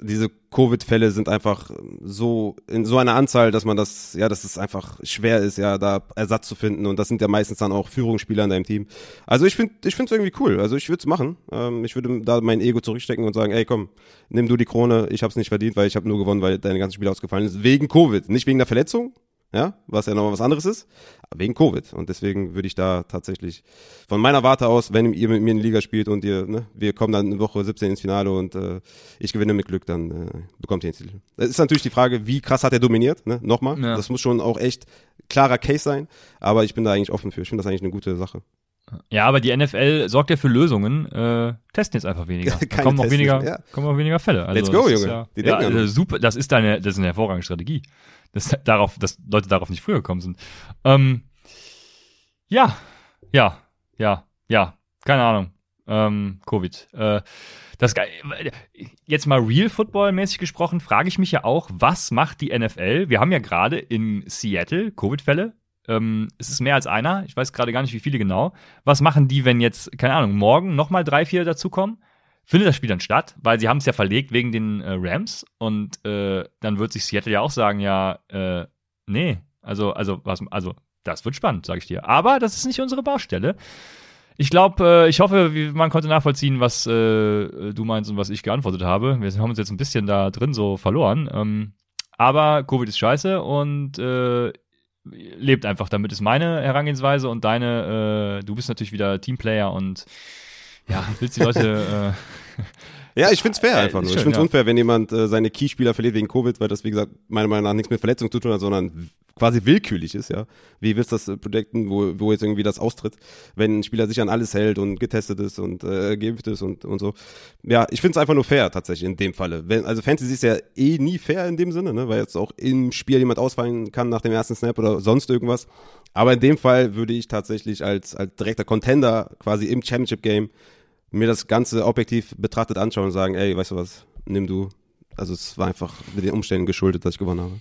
diese Covid-Fälle sind einfach so in so einer Anzahl, dass man das, ja, dass es einfach schwer ist, ja, da Ersatz zu finden. Und das sind ja meistens dann auch Führungsspieler in deinem Team. Also ich finde, ich finde es irgendwie cool. Also ich würde es machen. Ähm, ich würde da mein Ego zurückstecken und sagen, ey, komm, nimm du die Krone. Ich habe es nicht verdient, weil ich habe nur gewonnen, weil deine ganzen Spiele ausgefallen ist wegen Covid, nicht wegen der Verletzung. Ja, was ja nochmal was anderes ist, wegen Covid. Und deswegen würde ich da tatsächlich von meiner Warte aus, wenn ihr mit mir in die Liga spielt und ihr, ne, wir kommen dann in Woche 17 ins Finale und äh, ich gewinne mit Glück, dann äh, bekommt ihr den Titel. Es ist natürlich die Frage, wie krass hat er dominiert, ne? Nochmal. Ja. Das muss schon auch echt klarer Case sein, aber ich bin da eigentlich offen für. Ich finde das eigentlich eine gute Sache. Ja, aber die NFL sorgt ja für Lösungen. Äh, testen jetzt einfach weniger. Da kommen auch weniger, ja. kommen auch weniger Fälle. Also Let's go, Junge. Ja, Die ja, super. Das ist deine, das ist eine hervorragende Strategie. Das, darauf, dass Leute darauf nicht früher gekommen sind. Ähm, ja, ja, ja, ja. Keine Ahnung. ähm, Covid. Äh, das jetzt mal Real Football mäßig gesprochen, frage ich mich ja auch, was macht die NFL? Wir haben ja gerade in Seattle Covid-Fälle. Ähm, es ist mehr als einer. Ich weiß gerade gar nicht, wie viele genau. Was machen die, wenn jetzt, keine Ahnung, morgen nochmal drei, vier dazukommen? Findet das Spiel dann statt? Weil sie haben es ja verlegt wegen den äh, Rams und äh, dann wird sich Seattle ja auch sagen, ja, äh, nee, also, also, was, also, das wird spannend, sage ich dir. Aber das ist nicht unsere Baustelle. Ich glaube, äh, ich hoffe, man konnte nachvollziehen, was äh, du meinst und was ich geantwortet habe. Wir haben uns jetzt ein bisschen da drin so verloren. Ähm, aber Covid ist scheiße und äh, lebt einfach damit, ist meine Herangehensweise und deine, äh, du bist natürlich wieder Teamplayer und ja, willst die Leute äh, Ja, ich find's fair äh, einfach nur. Schön, ich find's ja. unfair, wenn jemand äh, seine Keyspieler verliert wegen Covid, weil das, wie gesagt, meiner Meinung nach nichts mit Verletzung zu tun hat, sondern quasi willkürlich ist, ja. Wie willst du das äh, projekten, wo, wo jetzt irgendwie das austritt, wenn ein Spieler sich an alles hält und getestet ist und äh, geimpft ist und, und so. Ja, ich find's einfach nur fair tatsächlich in dem Falle. Wenn, also Fantasy ist ja eh nie fair in dem Sinne, ne, weil jetzt auch im Spiel jemand ausfallen kann nach dem ersten Snap oder sonst irgendwas. Aber in dem Fall würde ich tatsächlich als, als direkter Contender quasi im Championship Game mir das Ganze objektiv betrachtet anschauen und sagen, ey, weißt du was, nimm du. Also es war einfach mit den Umständen geschuldet, dass ich gewonnen habe.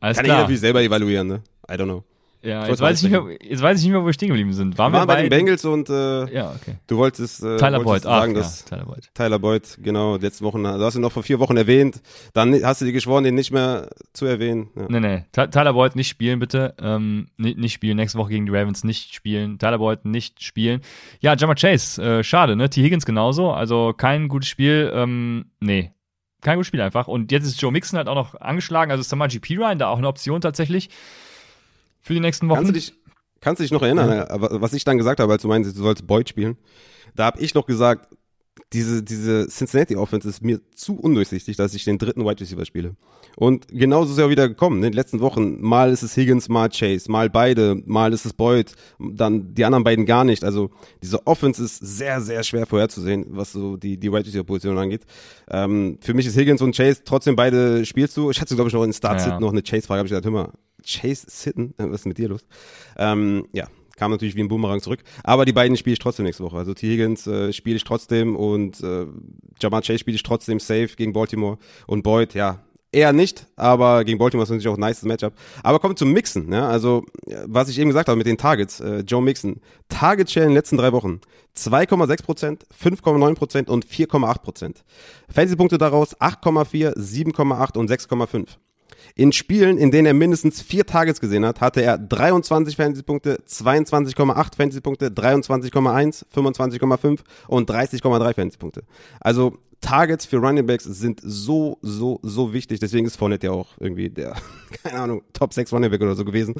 Alles Kann klar. ich natürlich selber evaluieren, ne? I don't know. Ja, jetzt weiß, ich nicht mehr, jetzt weiß ich nicht mehr, wo wir stehen geblieben sind. Waren wir, waren bei, bei den Bengals und äh, ja, okay. du wolltest, äh, Tyler wolltest Boyd. sagen, Ach, dass ja, Tyler Boyd. Tyler Boyd, genau, letzte Wochen, du hast ihn noch vor vier Wochen erwähnt, dann hast du dir geschworen, den nicht mehr zu erwähnen. Ja. Nee, nee, Tyler Boyd nicht spielen, bitte. Ähm, nicht, nicht spielen, nächste Woche gegen die Ravens nicht spielen. Tyler Boyd nicht spielen. Ja, Jammer Chase, äh, schade, ne? T. Higgins genauso, also kein gutes Spiel, ähm, nee. Kein gutes Spiel einfach. Und jetzt ist Joe Mixon halt auch noch angeschlagen, also Samaji Pirine, da auch eine Option tatsächlich für die nächsten Wochen. Kannst du dich Kannst du dich noch erinnern, ja. was ich dann gesagt habe, als du meinst, du sollst Boyd spielen? Da habe ich noch gesagt, diese, diese Cincinnati Offense ist mir zu undurchsichtig, dass ich den dritten Wide Receiver spiele. Und genauso ist er wieder gekommen. Ne? In den letzten Wochen, mal ist es Higgins, mal Chase, mal beide, mal ist es Boyd, dann die anderen beiden gar nicht. Also diese Offense ist sehr, sehr schwer vorherzusehen, was so die, die Wide Receiver Position angeht. Ähm, für mich ist Higgins und Chase trotzdem beide spielst du. Ich hatte, glaube ich, noch in Start ja, ja. noch eine Chase-Frage, habe ich gesagt, hör mal, Chase Sitten, was ist mit dir los? Ähm, ja, kam natürlich wie ein Boomerang zurück. Aber die beiden spiele ich trotzdem nächste Woche. Also T. Higgins äh, spiele ich trotzdem und äh, Jamal Chase spiele ich trotzdem safe gegen Baltimore. Und Boyd, ja, eher nicht, aber gegen Baltimore ist natürlich auch ein nice Matchup. Aber kommen zum Mixen, ja, also was ich eben gesagt habe mit den Targets, äh, Joe Mixon, Target Share in den letzten drei Wochen 2,6%, 5,9% und 4,8%. Fantasy-Punkte daraus 8,4, 7,8 und 6,5. In Spielen, in denen er mindestens vier Targets gesehen hat, hatte er 23 Fantasy-Punkte, 22,8 Fantasy-Punkte, 23,1, 25,5 und 30,3 Fantasy-Punkte. Also Targets für Running Backs sind so, so, so wichtig. Deswegen ist Fournette ja auch irgendwie der, keine Ahnung, Top 6 Running Back oder so gewesen.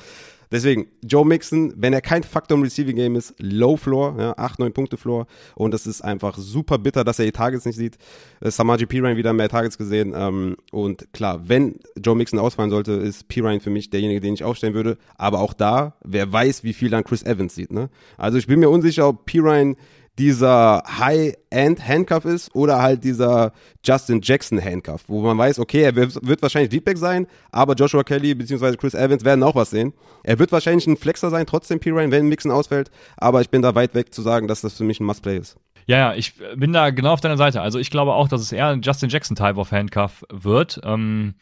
Deswegen, Joe Mixon, wenn er kein Faktor im Receiving Game ist, Low Floor, ja, 8, 9 Punkte Floor. Und das ist einfach super bitter, dass er die Targets nicht sieht. Äh, Samaji Pirine wieder mehr Targets gesehen. Ähm, und klar, wenn Joe Mixon ausfallen sollte, ist Pirine für mich derjenige, den ich aufstellen würde. Aber auch da, wer weiß, wie viel dann Chris Evans sieht. Ne? Also ich bin mir unsicher, ob Pirine dieser High-End-Handcuff ist oder halt dieser Justin Jackson-Handcuff, wo man weiß, okay, er wird, wahrscheinlich Deepback sein, aber Joshua Kelly bzw. Chris Evans werden auch was sehen. Er wird wahrscheinlich ein Flexer sein, trotzdem P-Rain, wenn Mixon ausfällt, aber ich bin da weit weg zu sagen, dass das für mich ein Must-Play ist. Ja, ja, ich bin da genau auf deiner Seite. Also ich glaube auch, dass es eher ein Justin Jackson-Type of Handcuff wird ähm,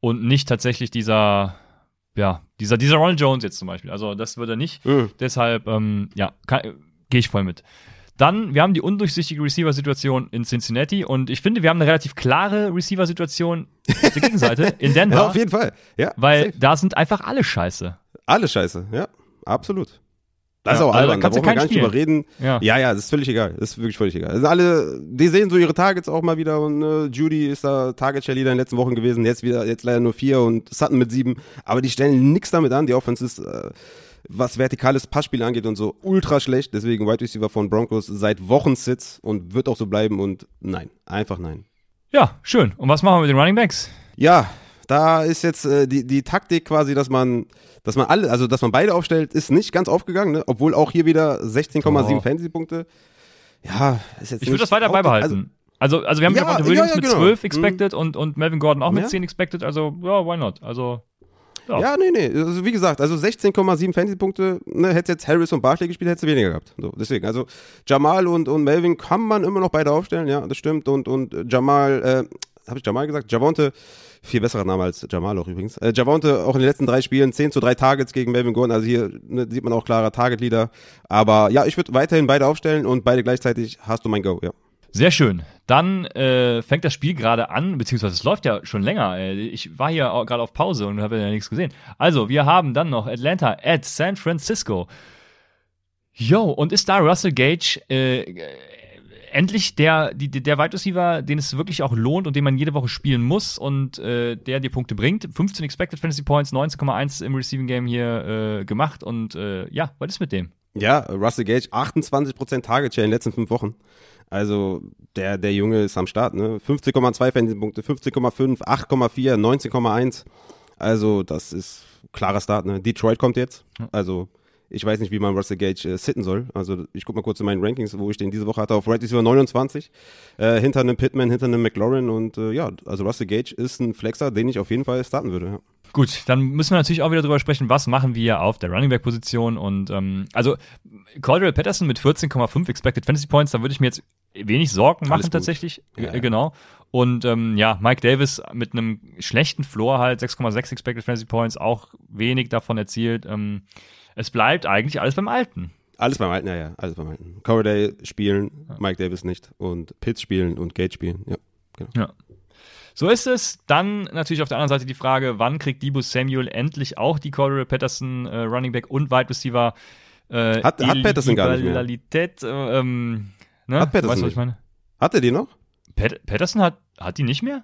und nicht tatsächlich dieser ja, dieser, dieser Ron Jones jetzt zum Beispiel. Also das wird er nicht. Mhm. Deshalb, ähm, ja, gehe ich voll mit. Dann, wir haben die undurchsichtige Receiver-Situation in Cincinnati und ich finde, wir haben eine relativ klare Receiver-Situation auf der Gegenseite in Denver. ja, auf jeden Fall. Ja, weil safe. da sind einfach alle scheiße. Alle scheiße, ja, absolut. Das ja, ist auch albern, da, da brauchen wir gar nicht drüber reden. Ja. ja, ja, das ist völlig egal. Das ist wirklich völlig egal. Also alle, die sehen so ihre Targets auch mal wieder und äh, Judy ist da Target-Share-Leader in den letzten Wochen gewesen, jetzt wieder, jetzt leider nur vier und Sutton mit sieben, aber die stellen nichts damit an, die Offense ist äh, was vertikales Passspiel angeht und so ultra schlecht. Deswegen Wide Receiver von Broncos seit Wochen Sitz und wird auch so bleiben und nein, einfach nein. Ja, schön. Und was machen wir mit den Running Backs? Ja, da ist jetzt äh, die, die Taktik quasi, dass man, dass man alle, also dass man beide aufstellt, ist nicht ganz aufgegangen, ne? obwohl auch hier wieder 16,7 oh. Fantasy-Punkte. Ja, ist jetzt Ich würde das weiter beibehalten. Also, also, also wir haben ja, Williams ja, ja, genau. mit 12 expected hm. und, und Melvin Gordon auch mit 10 expected, also ja, why not? Also Ja, ja nee, nee. Also wie gesagt, also 16,7 Fantasy-Punkte, ne, hätte jetzt Harris und Barkley gespielt, hätte sie weniger gehabt. So, deswegen, also Jamal und, und Melvin kann man immer noch beide aufstellen, ja, das stimmt. Und, und Jamal, äh, habe ich Jamal gesagt? Javonte, viel besserer Name als Jamal auch übrigens. Äh, Javonte auch in den letzten drei Spielen 10 zu 3 Targets gegen Melvin Gordon, also hier ne, sieht man auch klarer Target-Leader. Aber ja, ich würde weiterhin beide aufstellen und beide gleichzeitig hast du mein Go, ja. Sehr schön. Dann äh, fängt das Spiel gerade an, beziehungsweise es läuft ja schon länger. Ich war hier gerade auf Pause und habe ja nichts gesehen. Also, wir haben dann noch Atlanta at San Francisco. Yo, und ist da Russell Gage äh, endlich der, die, der Wide Receiver, den es wirklich auch lohnt und den man jede Woche spielen muss und äh, der dir Punkte bringt? 15 Expected Fantasy Points, 19,1 im Receiving Game hier äh, gemacht und äh, ja, was ist mit dem? Ja, Russell Gage, 28% Target Share in den letzten fünf Wochen. Also der, der Junge ist am Start, ne? 15,2 Fantasy-Punkte, 15,5, 8,4, 19,1. Also das ist klarer Start, ne? Detroit kommt jetzt. Also ich weiß nicht, wie man Russell Gage äh, sitten soll. Also ich gucke mal kurz in meinen Rankings, wo ich den diese Woche hatte. Auf Right Receiver 29, äh, hinter einem Pittman, hinter einem McLaurin und äh, ja, also Russell Gage ist ein Flexer, den ich auf jeden Fall starten würde. Ja. Gut, dann müssen wir natürlich auch wieder drüber sprechen, was machen wir auf der Running Back Position und ähm, also Cordell Patterson mit 14,5 Expected Fantasy Points, da würde ich mir jetzt wenig Sorgen machen tatsächlich, ja, ja. genau. Und ähm, ja, Mike Davis mit einem schlechten Floor halt 6,6 Expected Fantasy Points, auch wenig davon erzielt. Ähm, es bleibt eigentlich alles beim Alten. Alles beim Alten, ja, ja, alles beim Alten. Corriday spielen. Mike Davis nicht und Pitts spielen und Gate spielen, ja, genau. Ja. So ist es. Dann natürlich auf der anderen Seite die Frage, wann kriegt Debo Samuel endlich auch die Cordero Patterson äh, Running Back und Wide Receiver äh, hat, hat Patterson gar nicht mehr. Äh, ähm, ne? Hat Patterson weißt was ich meine? Hat er die noch? Pat Patterson hat, hat die nicht mehr?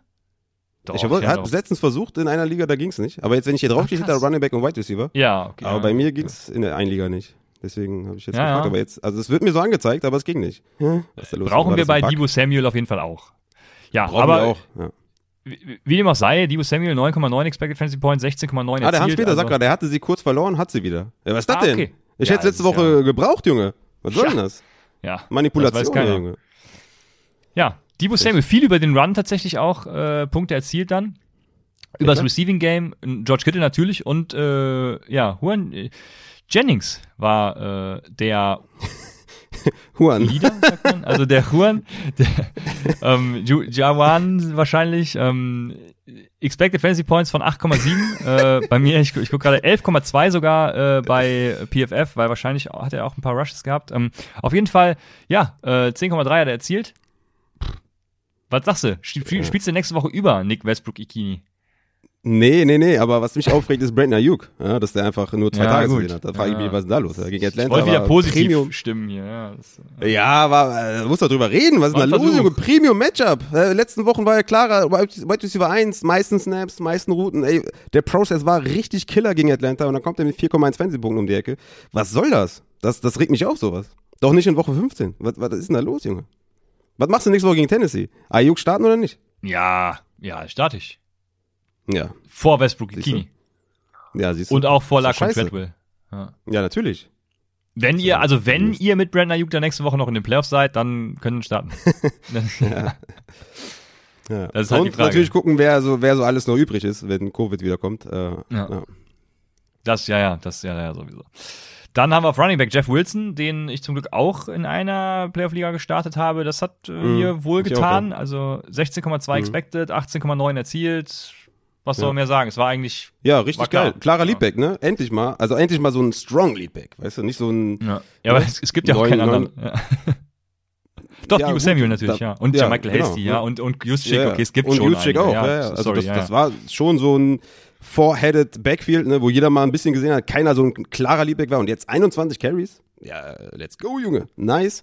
Doch, ich habe hab letztens versucht in einer Liga, da ging es nicht. Aber jetzt, wenn ich hier drauf stehe, da Running Back und Wide Receiver. Ja, okay. Aber ja, bei mir ging es in der einen Liga nicht. Deswegen habe ich jetzt ja, gefragt. Ja. Aber jetzt, also es wird mir so angezeigt, aber es ging nicht. Hm? Brauchen wir bei Debo Samuel auf jeden Fall auch. Ja, Brauchen aber wir auch. Ja. Wie, dem auch sei, Debo Samuel 9,9 Expected Fantasy Points, 16,9 Ah, der Hans Peter also. sagt gerade, der hatte sie kurz verloren, hat sie wieder. Ja, was ist das ah, denn? Okay. Ich ja, hätte es letzte Woche gebraucht, Junge. Was soll denn das? Ja. Manipulation, Junge. Ja, Debo Samuel viel über den Run tatsächlich auch äh, Punkte erzielt dann. Über das Receiving Game, George Kittle natürlich und äh, ja, Juan äh, Jennings war äh, der Juan. Sagt man. Also der Juan, der ähm, Jawan wahrscheinlich, ähm, Expected Fantasy Points von 8,7. äh, bei mir, ich, ich gucke gerade 11,2 sogar äh, bei PFF, weil wahrscheinlich hat er auch ein paar Rushes gehabt. Ähm, auf jeden Fall, ja, äh, 10,3 hat er erzielt. Was sagst du? Spielst du nächste Woche über Nick Westbrook Ikini? Nee, nee, nee, aber was mich aufregt, ist Brandon Ayuk, ja, dass der einfach nur zwei ja, Tage gesehen hat. Da frage ich mich, was ist denn da los? Gegen Atlanta ich wollte wieder positiv Premium. stimmen hier. Ja, das, ja. ja aber äh, muss doch drüber reden. Was ist denn da los, Junge? Premium-Matchup. Äh, letzten Wochen war ja klarer, White Receiver 1, meisten Snaps, meisten Routen. Ey, der Prozess war richtig killer gegen Atlanta und dann kommt er mit 4,1 Fantasy-Punkten um die Ecke. Was soll das? Das, das regt mich auf, sowas. Doch nicht in Woche 15. Was, was ist denn da los, Junge? Was machst du nächste Woche gegen Tennessee? Ayuk starten oder nicht? Ja, ja, starte ich. Ja. Vor Westbrook Kini. Ja, siehst du. Und auch vor Lacon Treadwell. Ja. ja, natürlich. Wenn ihr, also wenn ihr mit Brandon Ayuk dann nächste Woche noch in den Playoffs seid, dann können wir starten. ja. ja. Das ist halt Und die Frage. natürlich gucken, wer so, wer so alles noch übrig ist, wenn Covid wiederkommt. Äh, ja. ja. Das, ja, ja, das, ja, ja, sowieso. Dann haben wir auf Running Back Jeff Wilson, den ich zum Glück auch in einer Playoff-Liga gestartet habe. Das hat äh, mm, mir wohl getan. Auch, ja. Also 16,2 mm. expected, 18,9 erzielt, was soll man mehr sagen? Es war eigentlich. Ja, richtig geil. Klarer Leadback, ne? Endlich mal. Also endlich mal so ein strong Leadback, weißt du? Nicht so ein. Ja, ja aber es, es gibt ja auch keinen anderen. Ja. Doch, ja, Divo Samuel natürlich, da, ja. Und ja, Michael genau, Hasty, ja. Und, und Juszczyk, ja, okay, es gibt und schon Juszczyk auch, ja, ja. Also Sorry, das, das war schon so ein four-headed Backfield, ne, wo jeder mal ein bisschen gesehen hat, keiner so ein klarer Leadback war. Und jetzt 21 Carries. Ja, let's go, Junge. Nice.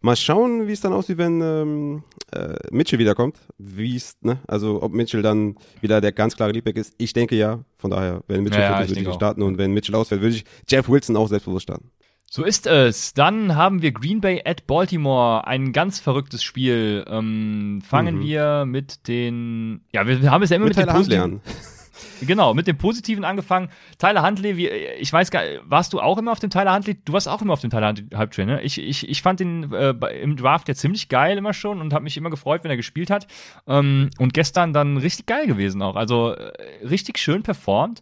Mal schauen, wie es dann aussieht, wenn ähm, äh, Mitchell wiederkommt. Wie es, ne? Also ob Mitchell dann wieder der ganz klare Leadback ist. Ich denke ja. Von daher, wenn Mitchell ja, fit ist, würde ich starten. Und wenn Mitchell ausfällt, würde ich Jeff Wilson auch selbstbewusst starten. So ist es. Dann haben wir Green Bay at Baltimore. Ein ganz verrücktes Spiel. Ähm, fangen mhm. wir mit den. Ja, wir haben es ja immer mit, mit den positiven. Genau, mit dem Positiven angefangen. Tyler Huntley, wie, ich weiß gar warst du auch immer auf dem Tyler Huntley? Du warst auch immer auf dem Tyler Huntley Hype Train, ne? Ich, ich, ich fand ihn äh, im Draft ja ziemlich geil immer schon und habe mich immer gefreut, wenn er gespielt hat. Ähm, und gestern dann richtig geil gewesen auch. Also äh, richtig schön performt.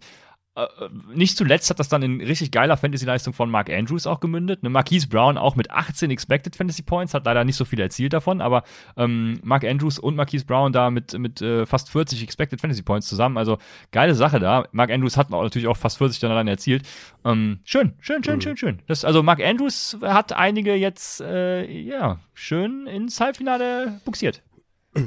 Äh, nicht zuletzt hat das dann in richtig geiler Fantasy-Leistung von Mark Andrews auch gemündet. Ne, Marquise Brown auch mit 18 Expected Fantasy Points, hat leider nicht so viel erzielt davon, aber ähm, Mark Andrews und Marquise Brown da mit, mit äh, fast 40 Expected Fantasy Points zusammen. Also geile Sache da. Mark Andrews hat natürlich auch fast 40 dann alleine erzielt. Ähm, schön, schön, schön, mhm. schön, schön. Das, also Mark Andrews hat einige jetzt äh, ja schön ins Halbfinale buxiert.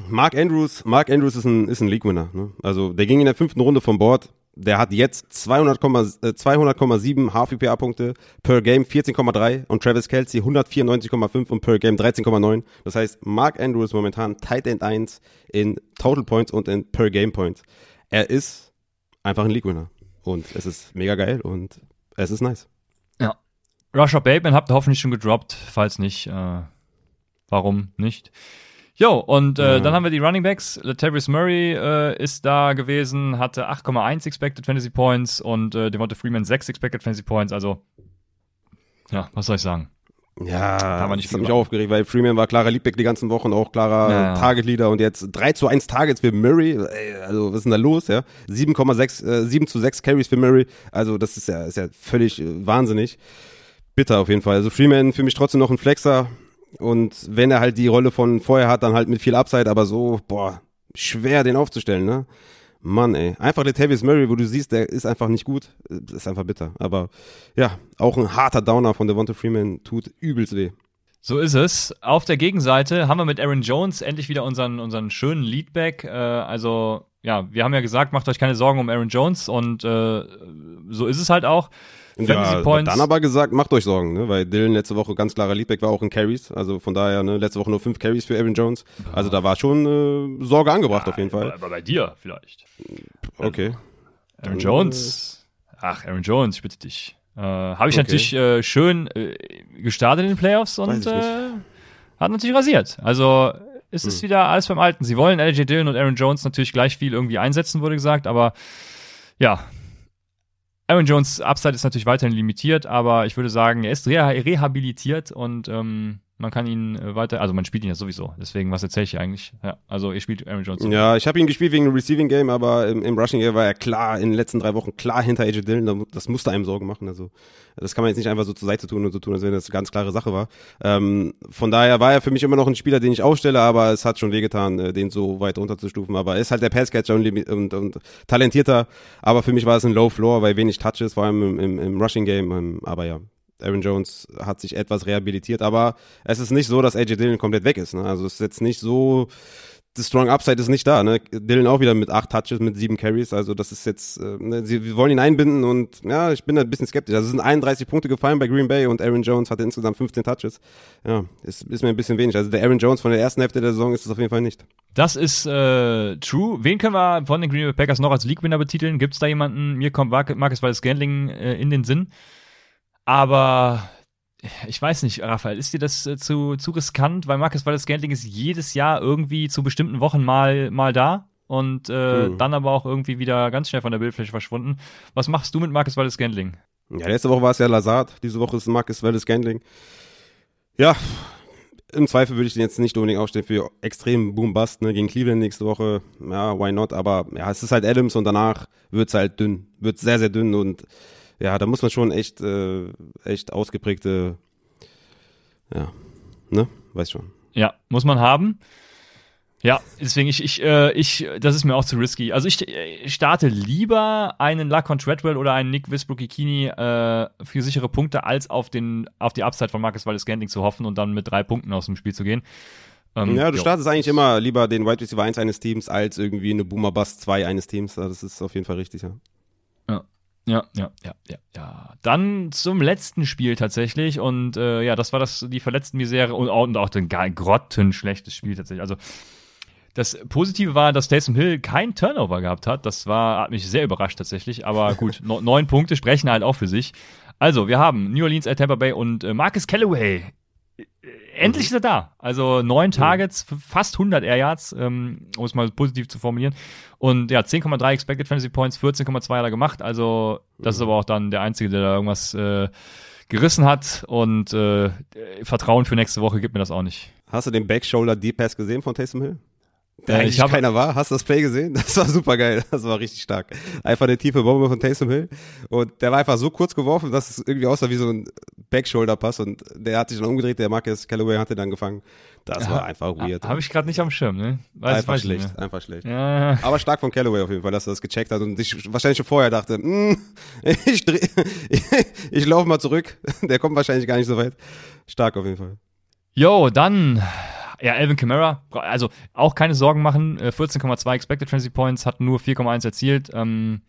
Mark Andrews, Mark Andrews ist ein, ist ein League-Winner. Ne? Also der ging in der fünften Runde vom Board der hat jetzt 200,7 200, äh, HVPA-Punkte per Game 14,3 und Travis Kelsey 194,5 und per Game 13,9. Das heißt, Mark Andrews momentan Tight End 1 in Total Points und in per Game Points. Er ist einfach ein League-Winner. Und es ist mega geil und es ist nice. Ja. Rusher Bateman habt ihr hoffentlich schon gedroppt. Falls nicht, äh, warum nicht? Jo, und äh, ja. dann haben wir die Running Backs. Latavius Murray äh, ist da gewesen, hatte 8,1 Expected Fantasy Points und äh, Devonta Freeman 6 Expected Fantasy Points. Also, ja, was soll ich sagen? Ja, da das hat mich auch aufgeregt, weil Freeman war klarer Leadback die ganzen Wochen, auch klarer ja. Target Leader und jetzt 3 zu 1 Targets für Murray. Also, was ist denn da los, ja? 7,6, äh, 7 zu 6 Carries für Murray. Also, das ist ja, ist ja völlig äh, wahnsinnig. Bitter auf jeden Fall. Also, Freeman für mich trotzdem noch ein Flexer. Und wenn er halt die Rolle von vorher hat, dann halt mit viel Upside, aber so, boah, schwer den aufzustellen, ne? Mann, ey. Einfach der Tavis Murray, wo du siehst, der ist einfach nicht gut. Das ist einfach bitter. Aber ja, auch ein harter Downer von Devonta Freeman tut übelst weh. So ist es. Auf der Gegenseite haben wir mit Aaron Jones endlich wieder unseren, unseren schönen Leadback. Äh, also, ja, wir haben ja gesagt, macht euch keine Sorgen um Aaron Jones und äh, so ist es halt auch. Ja. Dann aber gesagt, macht euch Sorgen, ne? weil Dylan letzte Woche ganz klarer Leadback war auch in Carries. Also von daher, ne, letzte Woche nur fünf Carries für Aaron Jones. Also da war schon äh, Sorge angebracht ja, auf jeden Fall. Aber bei dir vielleicht. Okay. Aaron Jones. Ach, Aaron Jones, ich bitte dich. Äh, Habe ich okay. natürlich äh, schön äh, gestartet in den Playoffs und äh, hat natürlich rasiert. Also es ist hm. wieder alles beim Alten. Sie wollen LJ Dillon und Aaron Jones natürlich gleich viel irgendwie einsetzen, wurde gesagt, aber ja, Aaron Jones Upside ist natürlich weiterhin limitiert, aber ich würde sagen, er ist reha rehabilitiert und ähm, man kann ihn äh, weiter, also man spielt ihn ja sowieso. Deswegen, was erzähle ich eigentlich? Ja, also ihr spielt Aaron Jones. Ja, ich habe ihn gespielt wegen dem Receiving Game, aber im, im, Rushing Game war er klar in den letzten drei Wochen klar hinter AJ Dillon. Das musste einem Sorgen machen. Also das kann man jetzt nicht einfach so zur Seite tun und so tun, als wenn das eine ganz klare Sache war. Ähm, von daher war er für mich immer noch ein Spieler, den ich aufstelle, aber es hat schon wehgetan, äh, den so weit runterzustufen. Aber er ist halt der Passcatcher und, und, und talentierter. Aber für mich war es ein Low Floor, weil wenig Touches, vor allem im, im, im Rushing Game. Ähm, aber ja, Aaron Jones hat sich etwas rehabilitiert, aber es ist nicht so, dass AJ Dillon komplett weg ist. Ne? Also es ist jetzt nicht so, das Strong Upside ist nicht da. Ne? Dillon auch wieder mit acht Touches, mit sieben Carries. Also das ist jetzt, äh, ne? sie wollen ihn einbinden und ja, ich bin da ein bisschen skeptisch. Also es sind 31 Punkte gefallen bei Green Bay und Aaron Jones hatte insgesamt 15 Touches. Ja, ist, ist mir ein bisschen wenig. Also der Aaron Jones von der ersten Hälfte der Saison ist es auf jeden Fall nicht. Das ist äh, true. Wen können wir von den Green Bay Packers noch als League-Winner betiteln? Gibt es da jemanden? Mir kommt Marcus Valdes Scandling äh, in den Sinn. Aber ich weiß nicht, Raphael, ist dir das äh, zu, zu riskant? Weil Marcus Wallace Scantling ist jedes Jahr irgendwie zu bestimmten Wochen mal, mal da und äh, mhm. dann aber auch irgendwie wieder ganz schnell von der Bildfläche verschwunden. Was machst du mit Marcus Wallace Scantling? Ja, letzte Woche war es ja Lazard, diese Woche ist Marcus Wallace Scantling. Ja, im Zweifel würde ich den jetzt nicht unbedingt aufstellen für extrem Boom-Bust, ne, gegen Cleveland nächste Woche. Ja, why not? Aber ja, es ist halt Adams und danach wird's halt dünn. Wird sehr, sehr dünn und ja, da muss man schon echt, äh, echt ausgeprägte, ja, ne, weiß schon. Ja, muss man haben. Ja, deswegen ich, ich, äh, ich, das ist mir auch zu risky. Also ich, ich starte lieber einen Lacon Treadwell oder einen Nick Wisbrookie-Kini äh, für sichere Punkte, als auf den, auf die Upside von Marcus Waldes Gandling zu hoffen und dann mit drei Punkten aus dem Spiel zu gehen. Ähm, ja, du jo. startest eigentlich immer lieber den Wide Receiver 1 eines Teams als irgendwie eine Boomer Bust 2 eines Teams. Das ist auf jeden Fall richtig, ja. Ja. Ja, ja, ja, ja. Dann zum letzten Spiel tatsächlich und äh, ja, das war das die verletzten Misere und, und auch ein grottenschlechtes Spiel tatsächlich. Also das Positive war, dass Taysom Hill kein Turnover gehabt hat. Das war hat mich sehr überrascht tatsächlich. Aber gut, neun Punkte sprechen halt auch für sich. Also wir haben New Orleans at Tampa Bay und äh, Marcus Callaway endlich ist er da. Also neun Targets, fast 100 Air Yards, ähm, um es mal positiv zu formulieren. Und ja, 10,3 Expected Fantasy Points, 14,2 hat er gemacht. Also das ist aber auch dann der Einzige, der da irgendwas äh, gerissen hat. Und äh, Vertrauen für nächste Woche gibt mir das auch nicht. Hast du den Back Shoulder Deep Pass gesehen von Taysom Hill? der Äh, eigentlich ich hab- keiner war. Hast du das Play gesehen? Das war super geil. Das war richtig stark. Einfach eine tiefe Bombe von Taysom Hill. Und der war einfach so kurz geworfen, dass es irgendwie aussah wie so ein Backshoulder-Pass. Und der hat sich dann umgedreht. Der Marcus Callaway hatte dann gefangen. Das war einfach weird. Habe ich gerade nicht am Schirm, ne? Weiß, einfach weiß ich nicht schlecht. Einfach schlecht. Ja. Aber stark von Callaway auf jeden Fall, dass er das gecheckt hat und sich wahrscheinlich schon vorher dachte, "Hm, ich, ich, ich laufe mal zurück. Der kommt wahrscheinlich gar nicht so weit. Stark auf jeden Fall. Jo, dann, ja, Alvin Kamara, also auch keine Sorgen machen, äh, 14,2 Expected Fantasy Points, hat nur 4,1 erzielt. Ähm,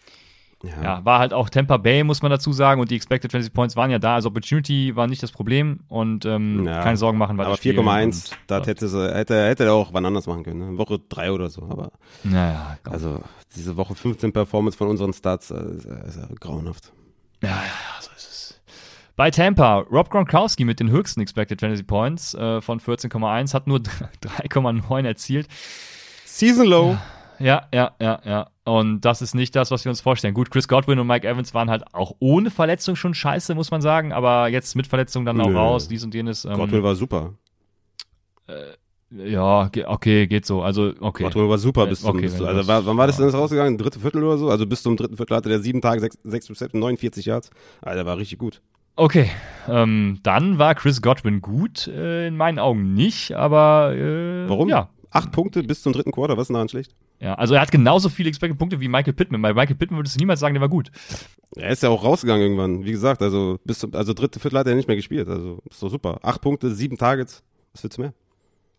ja. war halt auch Tampa Bay, muss man dazu sagen, und die Expected Fantasy Points waren ja da, also Opportunity war nicht das Problem und ähm, Ja. keine Sorgen machen, weil Aber 4,1, das hätte, sie, hätte, hätte er auch wann anders machen können. Ne? Woche 3 oder so. Aber Naja, komm. also diese Woche 15 Performance von unseren Stats äh, ist, äh, ist ja grauenhaft. Ja, ja, ja, so ist es. Bei Tampa, Rob Gronkowski mit den höchsten Expected Fantasy Points äh, von 14,1 hat nur 3,9 erzielt. Season Low. Ja, ja, ja, ja. Und das ist nicht das, was wir uns vorstellen. Gut, Chris Godwin und Mike Evans waren halt auch ohne Verletzung schon scheiße, muss man sagen. Aber jetzt mit Verletzung dann auch Nö. raus, dies und jenes. Ähm, Godwin war super. ja, ge okay, geht so. Also, okay. Godwin war super Äh, bis zum, okay, bis also das- war, wann war das ja. denn jetzt rausgegangen? Dritte Viertel oder so? Also bis zum dritten Viertel hatte der sieben Tage, sechs, sechs Reception, 49 Yards. Alter, war richtig gut. Okay, ähm, dann war Chris Godwin gut, äh, in meinen Augen nicht, aber äh, Warum? Ja, Acht Punkte bis zum dritten Quarter, was ist denn daran schlecht? Ja, also er hat genauso viele Expected Punkte wie Michael Pittman. Bei Michael Pittman würdest du niemals sagen, der war gut. Er ist ja auch rausgegangen irgendwann. Wie gesagt, also bis zum, also dritte Viertel hat er nicht mehr gespielt. Also ist doch super. Acht Punkte, sieben Targets. Was willst du mehr?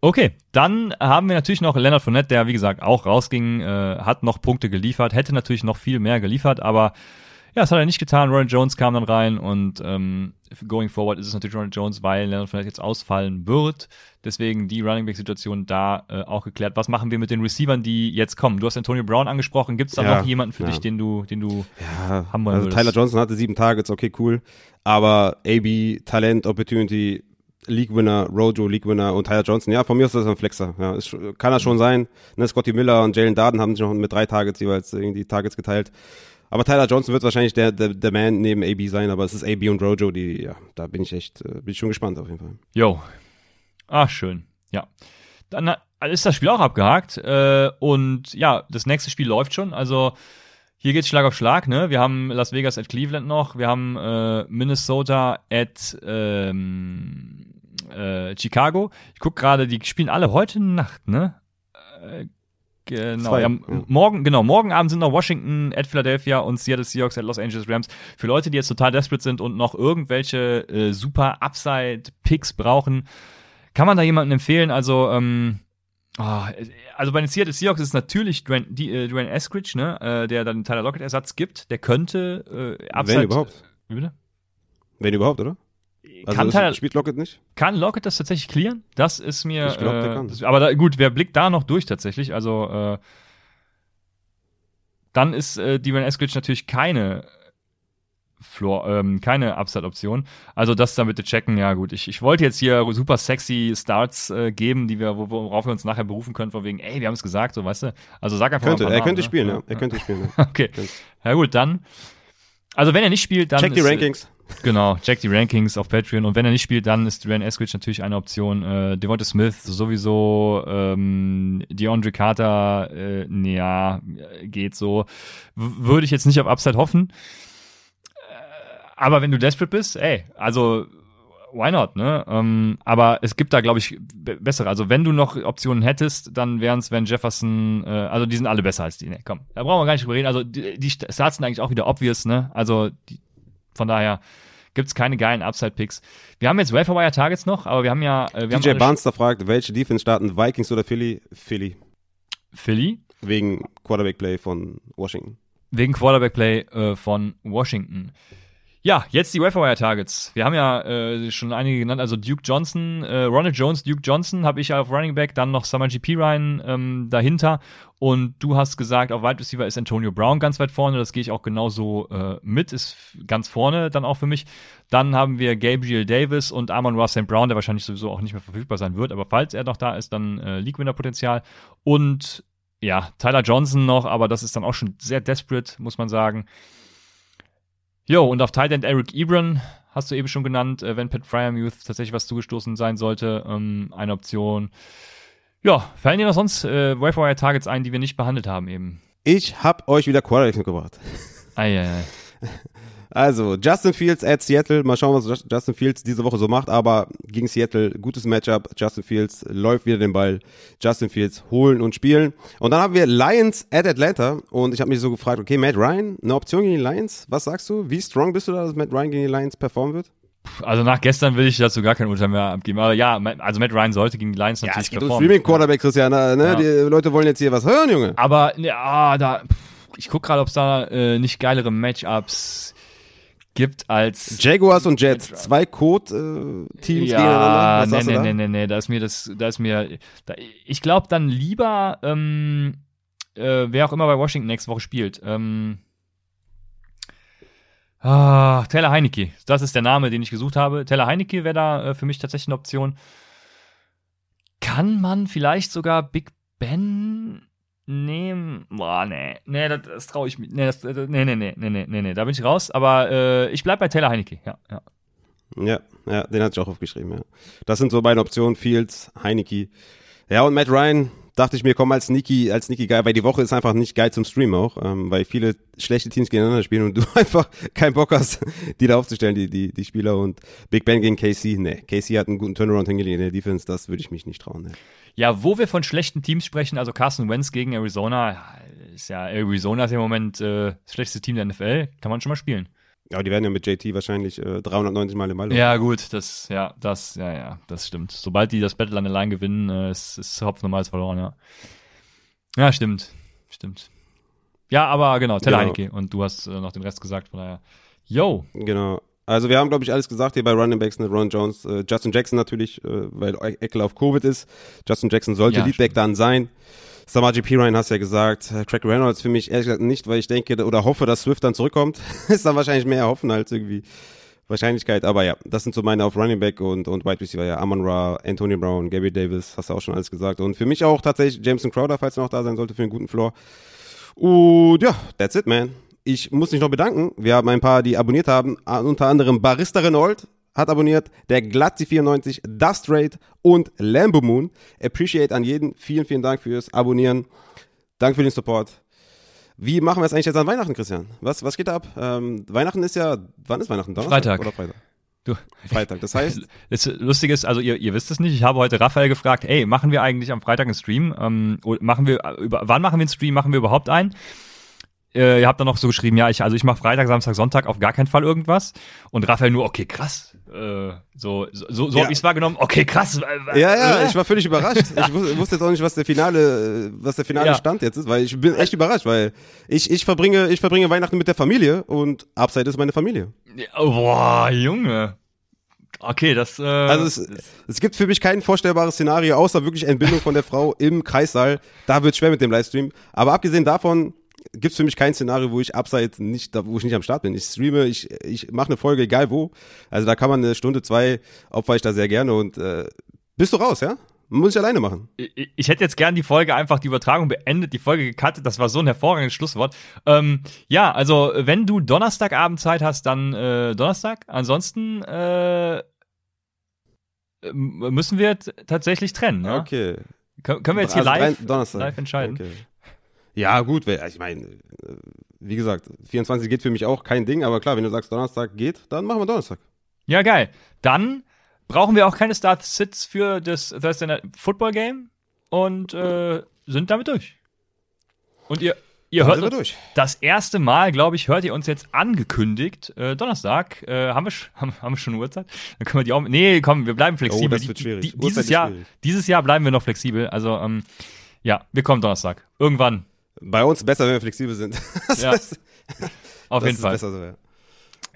Okay, dann haben wir natürlich noch Leonard Fournette, der wie gesagt auch rausging, äh, hat noch Punkte geliefert, hätte natürlich noch viel mehr geliefert, aber ja, das hat er nicht getan. Ronald Jones kam dann rein und ähm, going forward ist es natürlich Ronald Jones, weil Leonard Fournette jetzt ausfallen wird. Deswegen die Running Back Situation da äh, auch geklärt. Was machen wir mit den Receivern, die jetzt kommen? Du hast Antonio Brown angesprochen. Gibt es da Ja, noch jemanden für ja. dich, den du, den du Ja, Haben wir also würdest. Tyler Johnson hatte sieben Targets, okay, cool. Aber AB, Talent, Opportunity, League Winner, Rojo, League Winner und Tyler Johnson, ja, von mir ist das ein Flexer. Ja, ist, kann er schon sein. Ne, Scotty Miller und Jalen Darden haben sich noch mit drei Targets jeweils irgendwie Targets geteilt. Aber Tyler Johnson wird wahrscheinlich der, der, der Man neben AB sein, aber es ist AB und Rojo, die, ja, da bin ich echt, äh, bin ich schon gespannt auf jeden Fall. Jo. Ach, schön. Ja. Dann äh, ist das Spiel auch abgehakt. Äh, und ja, das nächste Spiel läuft schon. Also hier geht's Schlag auf Schlag, ne? Wir haben Las Vegas at Cleveland noch, wir haben äh, Minnesota at ähm, äh, Chicago. Ich guck gerade, die spielen alle heute Nacht, ne? Genau, Zwei, ja, ja. morgen, genau, morgen Abend sind noch Washington at Philadelphia und Seattle Seahawks at Los Angeles Rams. Für Leute, die jetzt total desperate sind und noch irgendwelche äh, super Upside-Picks brauchen, kann man da jemanden empfehlen? Also, ähm, ah, also bei den Seattle Seahawks ist es natürlich Dwayne, die, äh, Dwayne Eskridge, ne, äh, der dann den Tyler Lockett-Ersatz gibt. Der könnte äh, Upside. Wenn überhaupt. Wie bitte? Wenn überhaupt, oder? Also kann, Tyler, spielt Lockett nicht? kann Lockett das tatsächlich clearen? Das ist mir. Ich glaub, der äh, kann. Das, aber da, gut, wer blickt da noch durch tatsächlich? Also, äh, dann ist äh, Dwayne Eskridge natürlich keine Floor, ähm, keine Upside-Option. Also das da bitte checken. Ja gut, ich, ich wollte jetzt hier super sexy Starts äh, geben, die wir, wo- worauf wir uns nachher berufen können, von wegen, ey, wir haben es gesagt, so weißt du. Also sag einfach Könnte, mal ein er paar könnte Namen, spielen, ne? ja. Er könnte spielen. Ja. Okay. Ja gut, dann. Also wenn er nicht spielt, dann Check die äh, Rankings. Genau, check die Rankings auf Patreon. Und wenn er nicht spielt, dann ist Dwayne Eskridge natürlich eine Option. Äh, Devonta Smith sowieso, ähm, DeAndre Carter, äh, ja, geht so. W würde ich jetzt nicht auf Upside hoffen. Äh, aber wenn du desperate bist, ey, also why not, ne? Ähm, aber es gibt da, glaube ich, be- bessere. Also wenn du noch Optionen hättest, dann wären es Van Jefferson, äh, also die sind alle besser als die. Ne, komm, da brauchen wir gar nicht drüber reden. Also die, die Starts sind eigentlich auch wieder obvious, ne? Also die, von daher gibt's keine geilen Upside-Picks. Wir haben jetzt Wire Targets noch, aber wir haben ja äh, wir DJ Barnster fragt, welche Defense starten, Vikings oder Philly? Philly. Philly Wegen Quarterback-Play von Washington. wegen Quarterback-Play äh, von Washington. Ja, jetzt die Wire Targets. Wir haben ja äh, schon einige genannt, also Duke Johnson, äh, Ronald Jones, Duke Johnson habe ich auf Running Back, dann noch Summer GP Ryan ähm, dahinter und du hast gesagt, auf Wide Receiver ist Antonio Brown ganz weit vorne, das gehe ich auch genauso äh, mit, ist ganz vorne dann auch für mich. Dann haben wir Gabriel Davis und Amon Ross St. Brown, der wahrscheinlich sowieso auch nicht mehr verfügbar sein wird, aber falls er noch da ist, dann äh, League-Winner-Potenzial und ja, Tyler Johnson noch, aber das ist dann auch schon sehr desperate, muss man sagen. Jo, und auf Tight End Eric Ebron hast du eben schon genannt, äh, wenn Pat Fryermuth tatsächlich was zugestoßen sein sollte, ähm, eine Option. Ja, fallen dir noch sonst äh, Wire Targets ein, die wir nicht behandelt haben eben? Ich hab euch wieder Quarterbacks mitgebracht. Eieiei. Also, Justin Fields at Seattle. Mal schauen, was Justin Fields diese Woche so macht. Aber gegen Seattle, gutes Matchup. Justin Fields läuft wieder den Ball. Justin Fields holen und spielen. Und dann haben wir Lions at Atlanta. Und ich habe mich so gefragt, okay, Matt Ryan, eine Option gegen die Lions? Was sagst du? Wie strong bist du da, dass Matt Ryan gegen die Lions performen wird? Also nach gestern will ich dazu gar kein Urteil mehr abgeben. Aber ja, also Matt Ryan sollte gegen die Lions natürlich ja, es geht performen. Streaming Quarterback, Christian. Ne? Ja. Die Leute wollen jetzt hier was hören, Junge. Aber ja, da, ich guck gerade, ob es da äh, nicht geilere Matchups gibt als Jaguars und Jets, zwei Code-Teams ja, gegeneinander. nee, nee, nee, nee, nee, da ist mir das, da ist mir, da, ich glaube dann lieber, ähm, äh, wer auch immer bei Washington nächste Woche spielt, ähm, ah, Taylor Heinecke, das ist der Name, den ich gesucht habe. Taylor Heinecke wäre da äh, für mich tatsächlich eine Option. Kann man vielleicht sogar Big Ben nehmen. Boah, nee. Nee, das, das traue ich mir. Nee, das, nee, nee, nee, nee, nee, nee, nee, da bin ich raus. Aber äh, ich bleib bei Taylor Heinecke, ja, ja. Ja, ja, den hatte ich auch aufgeschrieben, ja. Das sind so meine Optionen, Fields, Heinecke. Ja, und Matt Ryan, dachte ich mir, komm als Niki, als Niki geil, weil die Woche ist einfach nicht geil zum Streamen auch, ähm, weil viele schlechte Teams gegeneinander spielen und du einfach keinen Bock hast, die da aufzustellen, die, die, die Spieler und Big Ben gegen KC, nee, KC hat einen guten Turnaround hingelegt in der Defense, das würde ich mich nicht trauen, nee. Ja, wo wir von schlechten Teams sprechen, also Carson Wentz gegen Arizona, ist ja Arizona ist im Moment äh, das schlechteste Team der NFL, kann man schon mal spielen. Ja, die werden ja mit JT wahrscheinlich äh, 390 Mal im Ball. Ja, gut, das, ja, das, ja, ja, das stimmt. Sobald die das Battle an der Line gewinnen, äh, ist, ist Hopf normals verloren, ja. Ja, stimmt, stimmt. Ja, aber genau, Teller genau. Heineke und du hast äh, noch den Rest gesagt, von daher. Yo. Genau. Also wir haben, glaube ich, alles gesagt hier bei Running Backs, ne? Ron Jones, äh, Justin Jackson natürlich, äh, weil Eckler auf Covid ist. Justin Jackson sollte ja, Leadback dann sein. Samaji Pirine hast ja gesagt, äh, Craig Reynolds für mich ehrlich gesagt nicht, weil ich denke oder hoffe, dass Swift dann zurückkommt. ist dann wahrscheinlich mehr hoffen als irgendwie Wahrscheinlichkeit. Aber ja, das sind so meine auf Running Back und, und Wide Receiver. Ja, Amon Ra, Anthony Brown, Gary Davis, hast du auch schon alles gesagt. Und für mich auch tatsächlich Jameson Crowder, falls er noch da sein sollte, für einen guten Floor. Und ja, that's it, man ich muss mich noch bedanken. Wir haben ein paar, die abonniert haben. Unter anderem Barista Renault hat abonniert, der Glatzi94, Dust Raid und Lambo Moon. Appreciate an jeden. Vielen, vielen Dank fürs Abonnieren. Danke für den Support. Wie machen wir es eigentlich jetzt an Weihnachten, Christian? Was, was geht da ab? Ähm, Weihnachten ist ja, wann ist Weihnachten? Donnerstag Freitag. oder Freitag? Du. Freitag, das heißt. Das Lustige ist, also ihr, ihr wisst es nicht, ich habe heute Raphael gefragt, ey, machen wir eigentlich am Freitag einen Stream? Ähm, machen wir, über, wann machen wir einen Stream? Machen wir überhaupt einen? äh, ihr habt dann noch so geschrieben, ja, ich, also ich mache Freitag, Samstag, Sonntag auf gar keinen Fall irgendwas. Und Raphael nur, okay, krass. Äh, so so, so ja. habe ich es wahrgenommen, okay, krass. Ja, ja, ich war völlig überrascht. Ich wusste, wusste jetzt auch nicht, was der finale, was der finale ja. Stand jetzt ist, weil ich bin echt überrascht, weil ich, ich verbringe, ich verbringe Weihnachten mit der Familie und Upside ist meine Familie. Ja, boah, Junge. Okay, das. Äh, also es, es gibt für mich kein vorstellbares Szenario, außer wirklich Entbindung von der Frau im Kreissaal. Da wird schwer mit dem Livestream. Aber abgesehen davon gibt es für mich kein Szenario, wo ich abseits nicht, wo ich nicht am Start bin. Ich streame, ich, ich mache eine Folge, egal wo. Also da kann man eine Stunde, zwei, opfer ich da sehr gerne und äh, bist du raus, ja? Muss ich alleine machen. Ich, ich hätte jetzt gern die Folge einfach die Übertragung beendet, die Folge gecuttet. Das war so ein hervorragendes Schlusswort. Ähm, ja, also wenn du Donnerstagabend Zeit hast, dann äh, Donnerstag. Ansonsten äh, müssen wir tatsächlich trennen. Ja? Okay. Können wir jetzt hier also live, live entscheiden? Okay. Ja, gut, ich meine, äh, wie gesagt, 24 geht für mich auch kein Ding, aber klar, wenn du sagst, Donnerstag geht, dann machen wir Donnerstag. Ja, geil. Dann brauchen wir auch keine Start-Sits für das Thursday Night Football Game und äh, sind damit durch. Und ihr, ihr hört uns, das erste Mal, glaube ich, hört ihr uns jetzt angekündigt. Äh, Donnerstag äh, haben, wir, haben, haben wir schon eine Uhrzeit? Dann können wir die auch. Nee, komm, wir bleiben flexibel. Oh, das wird schwierig. Die, die, dieses, Jahr, schwierig. dieses Jahr bleiben wir noch flexibel. Also, ähm, ja, wir kommen Donnerstag. Irgendwann. Bei uns besser, wenn wir flexibel sind. ja. Auf jeden Fall. So, ja.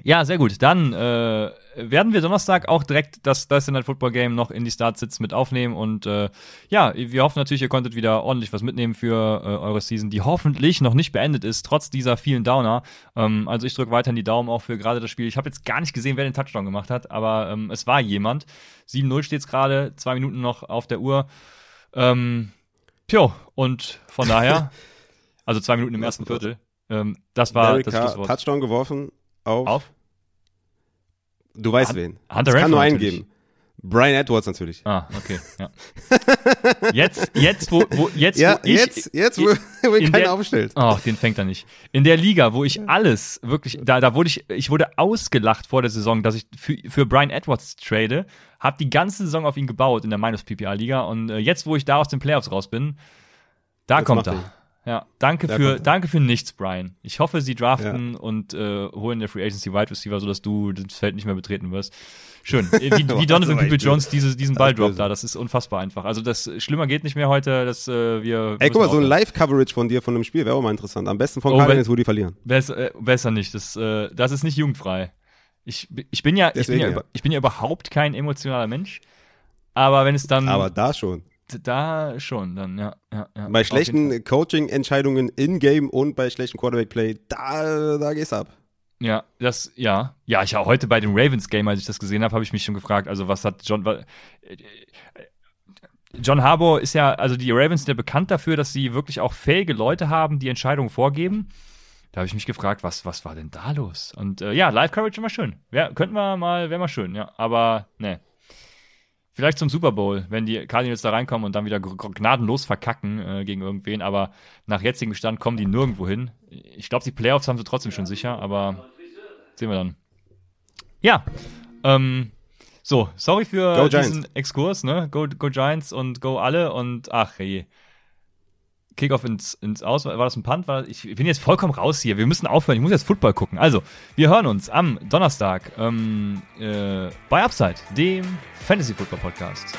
ja. sehr gut. Dann äh, werden wir Donnerstag auch direkt das Thursday Night Football Game noch in die Startsits mit aufnehmen und äh, ja, wir hoffen natürlich, ihr konntet wieder ordentlich was mitnehmen für äh, eure Season, die hoffentlich noch nicht beendet ist, trotz dieser vielen Downer. Ähm, also ich drücke weiterhin die Daumen auch für gerade das Spiel. Ich habe jetzt gar nicht gesehen, wer den Touchdown gemacht hat, aber ähm, es war jemand. 7-0 steht es gerade, zwei Minuten noch auf der Uhr. Ähm, tjo, und von daher Also zwei Minuten im ersten Viertel. Ähm, das war Derek das Schlusswort. Touchdown geworfen auf. Auf? Du weißt Han wen. Hunter es kann nur einen geben. Brian Edwards natürlich. Ah, okay, ja. Jetzt, jetzt, wo, wo jetzt, ja, wo ich, jetzt, jetzt, wo, wo ihn keiner aufstellt. Oh, den fängt er nicht. In der Liga, wo ich alles wirklich, da, da wurde ich, ich wurde ausgelacht vor der Saison, dass ich für, für Brian Edwards trade, habe die ganze Saison auf ihn gebaut in der Minus PPA Liga und äh, jetzt, wo ich da aus den Playoffs raus bin, da Jetzt kommt er. Ja, danke Da für, danke für nichts, Brian. Ich hoffe, sie draften und äh, holen der Free Agency Wide Receiver, sodass du das Feld nicht mehr betreten wirst. Schön. Äh, Wie, wie Donovan People Jones diese, diesen Ball droppt da, das ist unfassbar einfach. Also das schlimmer geht nicht mehr heute, dass äh, wir. Ey, guck mal, so ein. Live-Coverage von dir von einem Spiel wäre auch mal interessant. Am besten von Oh, Cardinals, wo die verlieren. Besser, äh, besser nicht. Das, äh, das ist nicht jugendfrei. Ich, ich bin ja, ich bin ja, ja. ich bin ja überhaupt kein emotionaler Mensch. Aber wenn es dann Aber da schon. Da schon, dann ja, ja, ja. Bei schlechten Coaching-Entscheidungen in-game und bei schlechten Quarterback-Play, da, da geht's ab. Ja, das, ja. Ja, ich auch heute bei dem Ravens Game, als ich das gesehen habe, habe ich mich schon gefragt, also was hat John, wa- äh, John Harbour ist ja, also die Ravens sind ja bekannt dafür, dass sie wirklich auch fähige Leute haben, die Entscheidungen vorgeben. Da habe ich mich gefragt, was, was war denn da los? Und äh, ja, Live-Coverage immer schön. Ja, könnten wir mal, wäre mal schön, ja. Aber, ne. Vielleicht zum Super Bowl, wenn die Cardinals da reinkommen und dann wieder gnadenlos verkacken äh, gegen irgendwen. Aber nach jetzigem Stand kommen die nirgendwo hin. Ich glaube, die Playoffs haben sie trotzdem schon sicher, aber sehen wir dann. Ja, ähm, so, sorry für diesen. Exkurs, ne? Go, go Giants und go alle und ach je. Kickoff ins, ins Aus. War das ein Punt? War, ich bin jetzt vollkommen raus hier. Wir müssen aufhören. Ich muss jetzt Football gucken. Also, wir hören uns am Donnerstag ähm, äh, bei Upside, dem Fantasy Football Podcast.